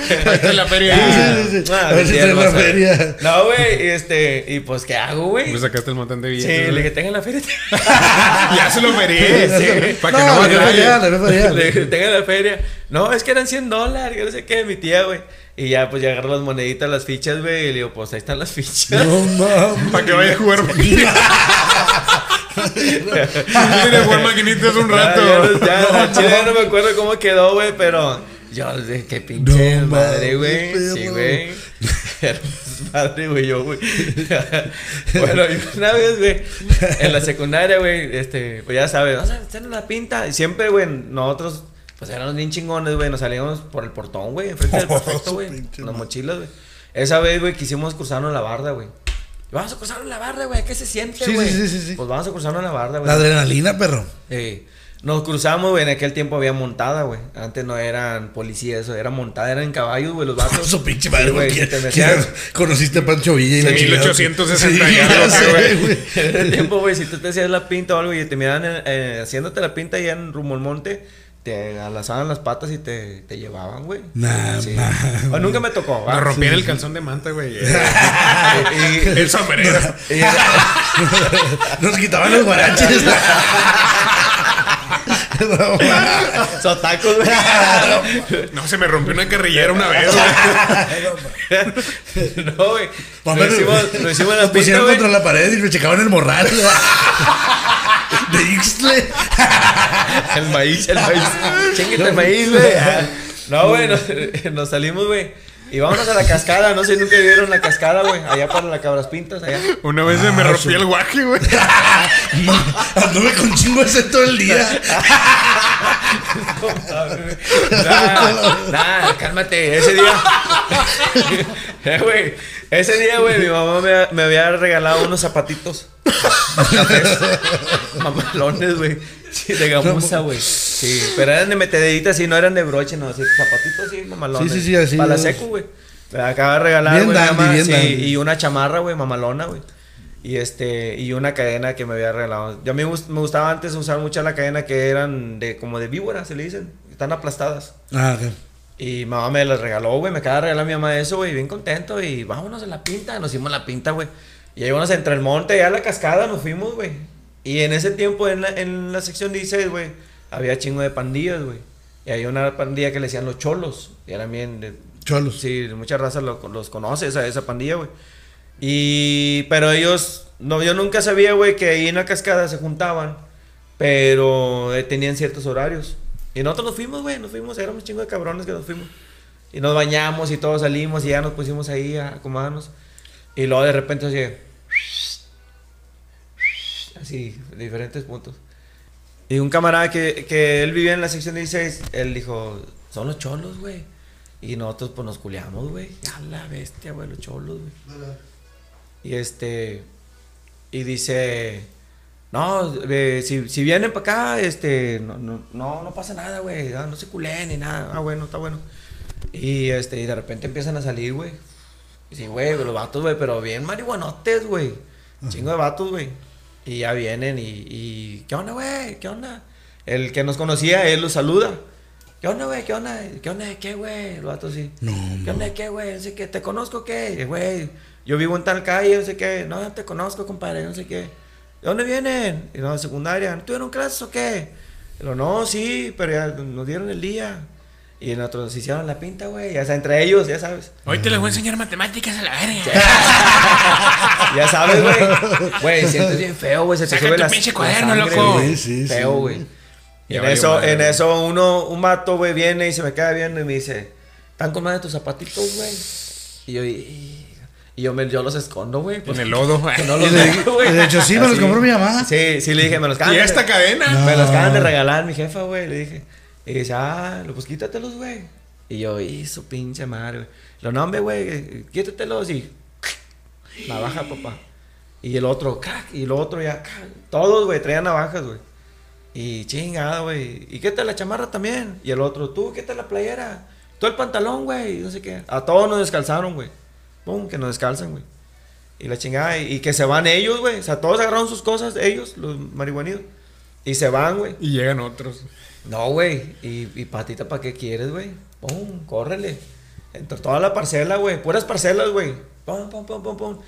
Está la feria. Sí, sí, sí. Ah, A ver si sí, trae la feria. No, güey, y este, y pues, ¿qué hago, güey? Me sacaste el montón de Sí, billetes. le güey. dije, tengan la feria. ya se lo. Sí. Para que No, no, le vaya le. Le dije, tengan la feria. No, es que eran 100 dólares, que no sé qué, mi tía, güey. Y ya, pues, ya agarro las moneditas, las fichas, güey, y le digo, pues, ahí están las fichas. No mames. Para que vaya a jugar [LAUGHS] maquinitas. [LAUGHS] Mira, jugar maquinitas un rato. Ya, ya, [LAUGHS] ya, al chile ya no me acuerdo cómo quedó, güey, pero yo qué pinche No madre, güey. Sí, güey. Era madre, güey, yo, güey. bueno, y una vez, güey, en la secundaria, güey, este, pues ya sabes, vamos a hacer la pinta. Y siempre, güey, nosotros, pues éramos bien chingones, güey, nos salíamos por el portón, güey, enfrente del [LAUGHS] Oh, perfecto, güey, con las mochilas, güey. Esa vez, güey, quisimos cruzarnos la barda, güey. Vamos a cruzarnos la barda, güey, ¿qué se siente, Sí, güey? sí, sí, sí, sí. Pues vamos a cruzarnos la barda, güey. La adrenalina, perro. Eh, nos cruzamos, güey, en aquel tiempo había montada, güey. Antes no eran policías, eso, era montada, eran caballos, güey, los [LAUGHS] vatos. Su pinche madre, Sí, güey, güey. si te ¿Quién- metías- quién- Conociste a Pancho Villa y la Sí, chingada. 1860 Sí, y algo, ya sé, güey. güey. [LAUGHS] En ese tiempo, güey, si tú te hacías la pinta o algo y te miraban eh, haciéndote la pinta allá en rumbo al monte, te alazaban las patas y te, te llevaban, güey. Nah, Sí. nah, O nunca me tocó. Nos rompían el calzón de manta, güey. [LAUGHS] Y- El sombrero. [LAUGHS] [LAUGHS] Nos quitaban los guaraches. Sotacos, güey. No, se me rompió una carrillera una vez, güey. No, güey. Lo hicimos, lo hicimos en Nos la pinta, pusieron contra la pared y me checaban el morral. De Ixtle. El maíz, el maíz. Chinguete el maíz, güey. No, güey, nos, nos salimos, güey. Y vámonos a la cascada. No sé, nunca vieron la cascada, güey. Allá para las cabras pintas, allá. Una vez se me Ah, rompí el guaje, güey. [LAUGHS] Anduve con chingo ese todo el día. [LAUGHS] Nah, nah, cálmate. Ese día. Eh, güey. Ese día, güey, mi mamá me, me había regalado unos zapatitos. Mamalones, güey. Sí, de gamuza, güey. Sí, pero eran de metederitas, sí, no eran de broche, no. Sí, zapatitos, sí, mamalones. Sí, sí, sí, así Para la seco, güey. Me acaba de regalar, Bien güey, mi dandy, mamá, bien sí, dandy. y una chamarra, güey, mamalona, güey. Y este, y una cadena que me había regalado. Yo a mí me gust- me gustaba antes usar mucho la cadena que eran de, como de víbora, se le dicen. Están aplastadas. Ah, ok. Y mamá me las regaló, güey. Me acaba de regalar mi mamá eso, güey. Bien contento. Y vámonos a la pinta. Nos hicimos la pinta, güey. Y ahí íbamos entre el monte y a la cascada nos fuimos, güey. Y en ese tiempo, en la, en la sección 16, güey, había chingo de pandillas, güey. Y había una pandilla que le decían los cholos. Y eran bien. de- Cholos. Sí, muchas razas lo- los conoce, esa, esa pandilla, güey. Y. Pero ellos. No, yo nunca sabía, güey, que ahí en la cascada se juntaban. Pero eh, tenían ciertos horarios. Y nosotros nos fuimos, güey, nos fuimos. Éramos chingo de cabrones que nos fuimos. Y nos bañamos y todos salimos y ya nos pusimos ahí a acomodarnos. Y luego de repente así. Así, diferentes puntos. Y un camarada que, que él vivía en la sección 16, él dijo, son los cholos, güey. Y nosotros pues nos culeamos, güey. A la bestia, güey, los cholos, güey. Y este, y dice, no, eh, si, si vienen para acá, este, no, no, no, no pasa nada, güey. ah, No, se culeen ni nada. Ah, bueno, está bueno. Y este, y de repente empiezan a salir, güey. Y Sí, güey, los vatos, güey, pero bien marihuanotes, güey. Chingo de vatos, güey. Y ya vienen y, y ¿qué onda, güey? ¿Qué onda? El que nos conocía, él los saluda. ¿Qué onda, güey? ¿Qué onda? ¿Qué onda de qué, güey? El vato así. No, ¿Qué onda de qué, güey? No sé qué. ¿Te conozco qué? Güey, yo vivo en tal calle, no sé qué. No, no te conozco, compadre, no sé qué. ¿De dónde vienen? Y no, de secundaria. ¿Tuvieron clases o qué? Y lo, no, sí, pero ya nos dieron el día. Y nosotros nos hicieron la pinta, güey. Ya sea, entre ellos, ya sabes. Hoy te les voy a enseñar matemáticas a la verga. Ya sabes, güey. Güey, sientes bien feo, güey. Se te Saca sube tu la pinche la cuaderno, sangre, loco. güey. Sí, sí, Feo, sí. güey. Y Ya en eso, madre, en eso uno, un mato, güey, viene y se me queda viendo y me dice, ¿están con madre tus zapatitos, güey? Y yo, y, y yo, me, yo los escondo, güey. En pues, el lodo. [LAUGHS] que no los güey. de hecho, sí, me los Así. compró mi mamá. Sí, sí, le dije, me los acaban ¿Y de- esta cadena? No. Me los acaban de regalar mi jefa, güey, le dije. Y dice, ah, pues quítatelos, güey. Y yo, y su pinche madre, güey. Lo nombre, güey, quítatelos y. [LAUGHS] Navaja, papá. Y el otro, crack, y el otro ya, crack. Todos, güey, traían navajas, güey. Y chingada, güey. ¿Y qué tal la chamarra también? Y el otro, tú, ¿qué tal la playera? Todo el pantalón, güey, no sé qué. A todos nos descalzaron, güey. Pum, que nos descalzan, güey. Y la chingada, y, y que se van ellos, güey. O sea, todos agarraron sus cosas, ellos, los marihuanidos. Y se van, güey. Y llegan otros. No, güey. Y, y patita, ¿para qué quieres, güey? Pum, córrele. Entre toda la parcela, güey. Puras parcelas, güey. Pum, pum, pum, pum, pum.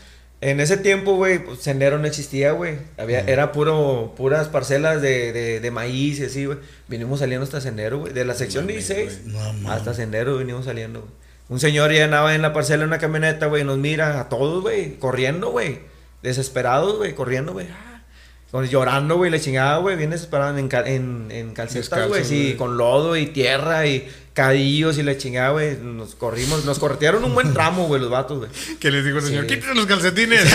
En ese tiempo, güey, pues, sendero no existía, güey. Había, Era puro, puras parcelas de, de, de maíz y así, güey. Vinimos saliendo hasta sendero, güey. De la sección 16 No mames. hasta sendero venimos saliendo, güey. Un señor ya andaba en la parcela en una camioneta, güey. Nos mira a todos, güey. Corriendo, güey. Desesperados, güey. Corriendo, güey. Ah. Con- llorando, güey, la chingada, güey, bien desesperado en, cal- en, en calcetas, güey, sí, con lodo y tierra y cadillos y la chingada, güey, nos corrimos, nos corretearon un buen [LAUGHS] tramo, güey, los vatos, güey. Que les digo, señor, Sí. quítense los calcetines. [LAUGHS]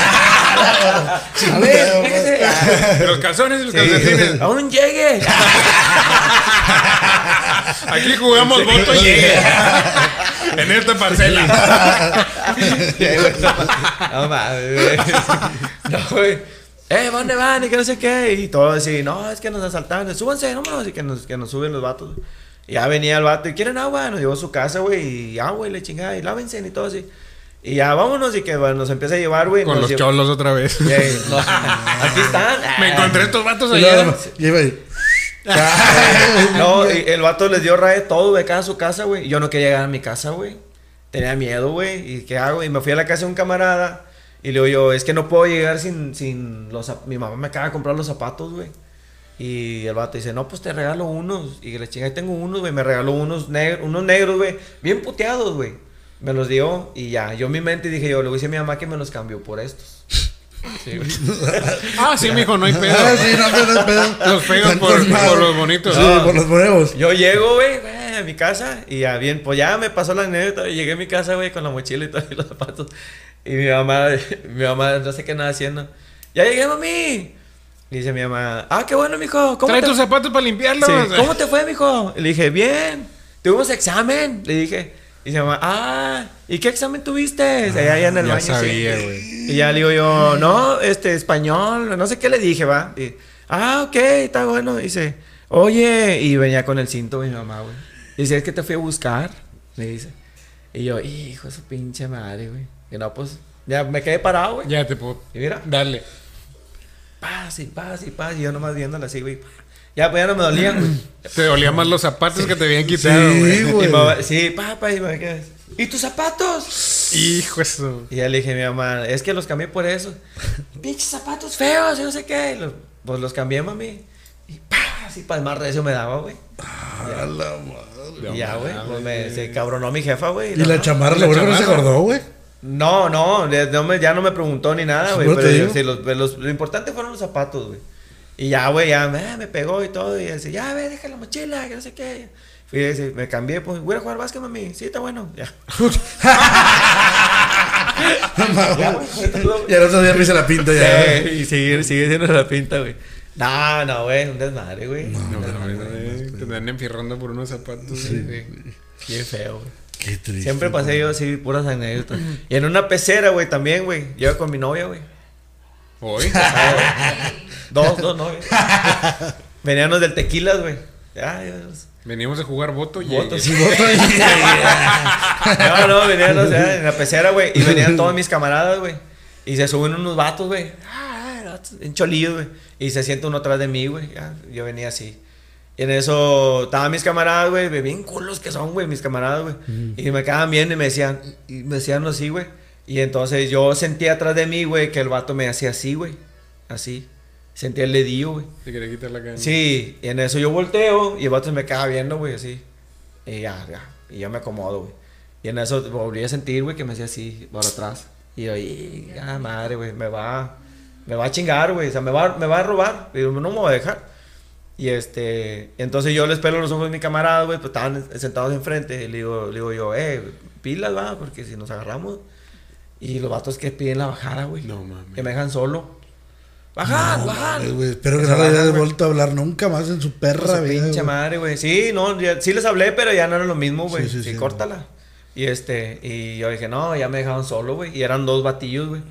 A ver, los calzones y los Sí. calcetines. [LAUGHS] Aún llegue. Aquí jugamos voto y llegue. En esta parcela. No, [LAUGHS] no mames, güey. No, güey. Eh, ¿dónde van? Y que no sé qué. Y todo así, no, es que nos asaltaron. Súbanse, vámonos. Y que nos, que nos suben los vatos. güey. Y ya venía el vato y quieren agua. Nos llevó a su casa, güey. Y agua y le chingada. Y lávense y todo así. Y ya vámonos. Y que bueno, nos empieza a llevar, güey. Con los cholos otra vez. No, [LAUGHS] aquí están. Me encontré estos vatos Y luego, ayer. [LAUGHS] No, el vato les dio raye todo de cada su casa, güey. Yo no quería llegar a mi casa, güey. Tenía miedo, güey. ¿Y qué hago? Y me fui a la casa de un camarada. Y le digo yo, es que no puedo llegar sin, sin los Mi mamá me acaba de comprar los zapatos, güey. Y el vato dice, no, pues te regalo unos. Y le chinga, tengo unos, güey. Me regaló unos, neg- unos negros, güey. Bien puteados, güey. Me los dio y ya. Yo en mi mente dije yo, le decir a mi mamá que me los cambió por estos. Sí, güey. Ah, sí, mijo, no hay pedo. Ah, sí, no, no, no, pedo. Los Están por, los bonitos. Sí, No. por los nuevos. Yo llego, güey, güey, a mi casa y ya bien, pues ya me pasó la anécdota y llegué a mi casa, güey, con la mochila y todos [LAUGHS] los zapatos. Y mi mamá, [LAUGHS] mi mamá no sé qué nada haciendo. Ya llegué, mami. Y dice mi mamá, ah, qué bueno, mijo. ¿Cómo Trae te... tus zapatos para limpiarlos. Sí, ¿Cómo te fue, mijo? Y le dije, bien. Tuvimos examen. Le dije. Y dice mi mamá, ah, ¿y qué examen tuviste? allá, allá en el ya baño. sí. sabía, güey. Y ya le digo yo, no, este, español, no sé qué le dije, va. Y, ah, ok, está bueno. Dice, oye, y venía con el cinto mi mamá, güey. Dice, es que te fui a buscar, me dice. Y yo, hijo su pinche madre, güey. Y no, pues, ya me quedé parado, güey. Ya te puedo. Y mira, Dale. paz y paz y paz. Y yo nomás viéndola así, güey. Ya, pues ya no me dolían, güey. Te dolían más los zapatos que te habían quitado, Sí, güey. Y güey. mamá, sí, papá, y me quedé, ¿y tus zapatos? Hijo eso. Y ya le dije a mi mamá, es que los cambié por eso. [LAUGHS] Pinches zapatos feos, y no sé qué. Los- pues los cambié, mami. Y pa, así para el más recio me daba, güey. A la madre. Y ya, güey. Pues me, se cabronó mi jefa, güey. Y la chamarra, ¿Y lo la bueno que no se chamarra? acordó, güey. No, no, le- no me- ya no me preguntó ni nada, güey. ¿Seguro Pero yo- sí, los- los- lo importante fueron los zapatos, güey. Y ya, güey, ya me, me pegó y todo. Y dice, ya, ve, deja la mochila, que no sé qué. Fui, y dice, me cambié, pues, voy a jugar básquet, mami. Sí, está bueno. Ya. [LAUGHS] Ya, güey, día me hice la pinta ya. Sí, y sigue, sigue siendo la pinta, güey. No, no, güey, un desmadre, güey. No, no, no, Te andan enfierrando por unos zapatos. Sí, Bien feo, güey. Qué triste. Siempre pasé yo así, puras anécdotas. Y en una pecera, güey, también, güey. Yo con mi novia, güey. Hoy. [LAUGHS] Dos, dos [LAUGHS] novias. Venían los del tequilas, güey. Ya, ya, Venimos a jugar voto y. Voto, y- [LAUGHS] sí, voto. No, no, venían, o sea, en la pecera, güey. Y venían todos mis camaradas, güey. Y se suben unos vatos, güey. Ah, en cholillo, güey. Y se siente uno atrás de mí, güey. Ya, yo venía así. Y en eso estaban mis camaradas, güey, bien culos que son, güey, mis camaradas, güey. Y me quedaban bien y me decían, y me decían así, güey. Y entonces yo sentía atrás de mí, güey, que el vato me hacía así, güey. Así. Sentía el ledillo, güey. Te quería quitar la. Sí, y en eso yo volteo y el vato se me queda viendo, güey, así. Y ya, ya. Y yo me acomodo, güey. Y en eso volví a sentir, güey, que me hacía así, por atrás. Y yo, y, ya, madre, güey, me va, me va a chingar, güey. O sea, me va, me va a robar. Y yo, no me voy a dejar. Y este, entonces yo les pelo los ojos a mi camarada, güey, pues estaban sentados enfrente. Y le digo, le digo yo, eh, pilas, va, porque si nos agarramos. Y los vatos que piden la bajada, güey. No mames. Que me dejan solo. Bajar, No, güey, Espero que se no le bajan, hayas güey. vuelto a hablar nunca más en su perra vida. pinche güey. madre, güey. Sí, no, ya- sí les hablé, pero ya no era lo mismo, güey. Sí, Sí, sí, sí, córtala. Y este, y yo dije, no, ya me dejaron solo, güey. Y eran dos batillos, güey.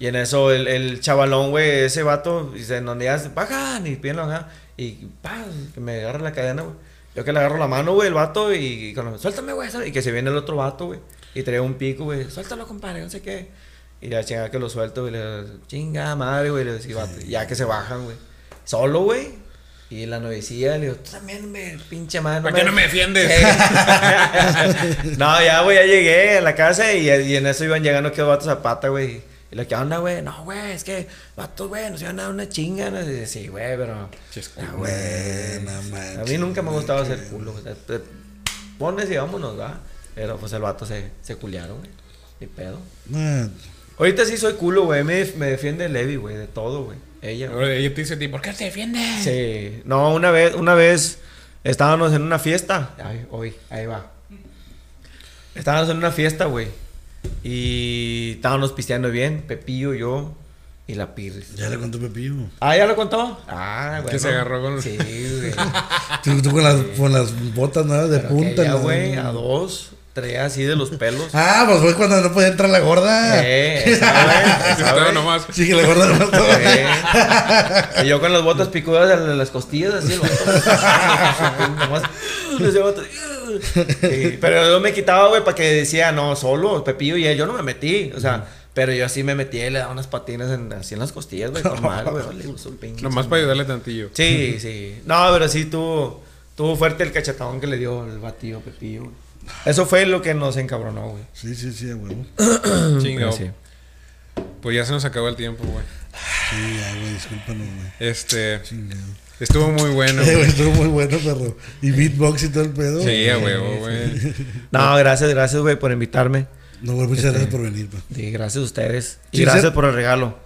Y en eso el, el chavalón, güey, ese vato, dice, en donde ya se bajan y piden la. Y pa, que me agarra la cadena, güey. Yo que le agarro la mano, güey, el vato, y, y con lo- suéltame, güey. suéltame". Y que se viene el otro vato, güey. Y trae un pico, güey. Suéltalo, compadre, no sé qué. Y ya chinga que lo suelto, güey. Le digo, chinga madre, güey. Le vato. Ya que se bajan, güey. Solo, güey. Y la novicilla le digo, tú también, me pinche madre. ¿Por qué no me defiendes? [LAUGHS] No, ya, güey, ya llegué a la casa y, y en eso iban llegando que vatos a pata, güey. Y le ¿qué onda, güey? No, güey, es que vatos, güey, nos iban a dar una chinga. ¿no? Y sí, güey, pero. Güey. Manches, A mí nunca me ha gustado hacer culo. O sea, te pones y vámonos, ¿va? Pero pues el vato se, se culiaron, güey. Ni pedo. No, Ahorita sí soy culo, güey. Me, me defiende Levi, güey, de todo, güey. Ella. güey. Ella te dice a ti, ¿por qué te defiendes? Sí. No, una vez, una vez estábamos en una fiesta. Ay, hoy, ahí va. Estábamos en una fiesta, güey. Y estábamos pisteando bien, Pepillo, yo y la Pirris. Ya le contó Pepillo. Ah, ¿ya lo contó? Ah, güey. Que se agarró con- Sí, güey. [LAUGHS] Tú, tú con, las, con las botas nuevas de Pero punta. ¿no? güey, a dos, traía así de los pelos. Ah, pues fue cuando no podía entrar la gorda. Eh, [LAUGHS] Estaba güey. nomás. Sí, que la gorda. Eh, y yo con las botas picudas en las costillas, así el. [LAUGHS] Nomás, Sí, pero yo me quitaba, güey, para que decía, no, solo Pepillo y él. Yo no me metí, o sea, pero yo así me metí y le daba unas patinas en- así en las costillas, güey, con mal, güey. Pinche. Nomás para ayudarle tantillo. Sí, sí. No, pero sí tuvo, tuvo fuerte el cachetón que le dio el batido Pepillo, güey. Eso fue lo que nos encabronó, güey. Sí, sí, sí, a huevo. [CLEARS THROAT] Chingado. Sí. Pues ya se nos acabó el tiempo, güey. Sí, ya, güey, discúlpanos, güey. Este, Chingado. estuvo muy bueno. [LAUGHS] Güey, güey. estuvo muy bueno, perro. Y beatbox y todo el pedo. Sí, a huevo, güey. [LAUGHS] No, gracias, gracias, güey, por invitarme. No, güey, muchas gracias por venir, pues. Sí, gracias a ustedes. Y gracias por el regalo.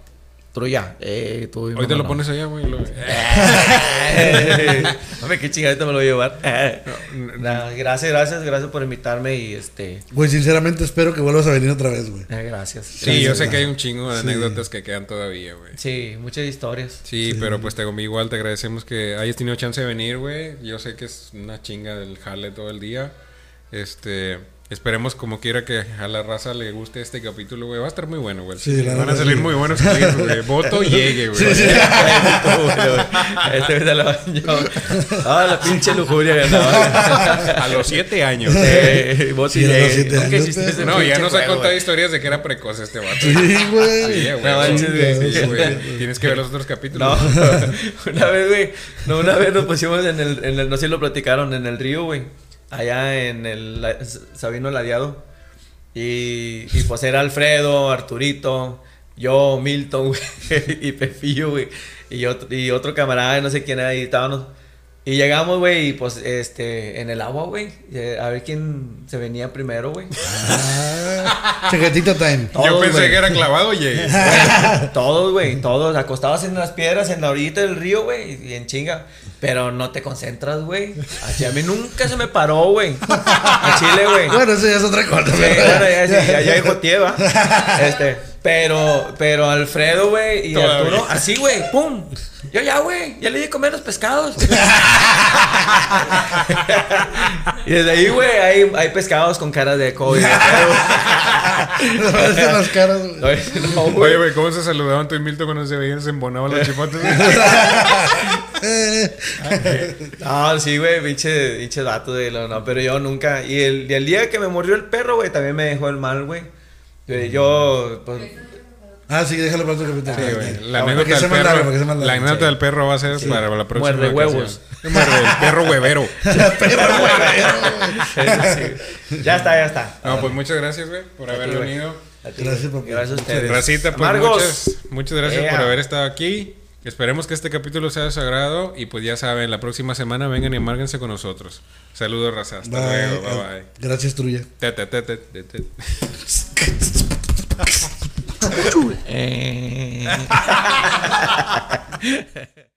Truya. Eh, tú, Ahorita lo no. pones allá, güey. lo- [LAUGHS] Hombre, qué chingadito me lo voy a llevar. [LAUGHS] Nah, gracias, gracias, gracias por invitarme y este. Güey, sinceramente espero que vuelvas a venir otra vez, güey. eh, gracias. Sí, yo sé sí. que hay un chingo de Sí. anécdotas que quedan todavía, güey. Sí, muchas historias. Sí, pero pues te igual te agradecemos que hayas tenido chance de venir, güey. Yo sé que es una chinga del jale todo el día. Este, esperemos como quiera que a la raza le guste este capítulo, güey. Va a estar muy bueno, güey. Sí, la Van a salir sí. muy buenos clips, güey. [LAUGHS] Voto llegue, güey. Sí, sí. [LAUGHS] este lo. Ah, la pinche lujuria que andaba. A los siete años. Eh, vos Sí, a los siete años, hiciste No, ya nos ha contado historias de que era precoz este vato. Sí, güey. Sí, güey. Tienes que ver los otros capítulos. No, [LAUGHS] una vez, güey. No, una vez nos pusimos en el, en el. No sé si lo platicaron, en el río, güey. Allá en el Sabino Ladeado. Y, y pues era Alfredo, Arturito, yo, Milton, güey. [LAUGHS] Y Pepillo, güey. Y otro, y otro camarada, no sé quién era, y estábamos. Y llegamos, güey, y pues, este, en el agua, güey. eh, A ver quién se venía primero, güey. Ah, Chaquetito time. Yo Todos, pensé güey. que era clavado, llegué. [LAUGHS] Todos, güey, todos acostados en las piedras en la orillita del río, güey, y en chinga. Pero no te concentras, güey. Así a mí nunca se me paró, güey. A Chile, güey. Bueno, eso ya es otra cosa. Sí, bueno, ya, sí, ya, ya dijo [LAUGHS] Tieva. Este, pero, pero Alfredo, güey, y Todavía. Arturo, así, güey, pum. Yo ya, güey, ya le di a comer los pescados. [LAUGHS] y desde ahí, güey, hay, hay pescados con caras de COVID. Me parecen [LAUGHS] las caras, güey. no, Oye, güey. güey, ¿cómo se saludaban tú y Milton cuando se veían? Se embonaban los chipotes. No, [LAUGHS] sí, güey, pinche, pinche dato de lo, no, pero yo nunca. Y el, y el día que me mordió el perro, güey, también me dejó el mal, güey. Eh, Yo, pues. Ah, sí, déjalo para otro capítulo. Sí, Ay, güey. ay. La anécdota sea del perro. La anécdota Sí. del perro va a ser para la próxima. Muerde ocasión. huevos. Muerde el perro huevero. [LAUGHS] Ya está, ya está. No, pues muchas gracias, güey, por haber güey. venido. A ti, Gracias, papi. Gracias a ustedes. Racita, pues Amargos. muchas, muchas gracias Ea. por haber estado aquí. Esperemos que este capítulo sea de su agrado. Y pues ya saben, la próxima semana vengan y amárguense con nosotros. Saludos, raza. Hasta Bye. luego. Bye bye. Gracias, Trulla. Te, te, te, te, te, te. [LAUGHS] Eh. [LAUGHS]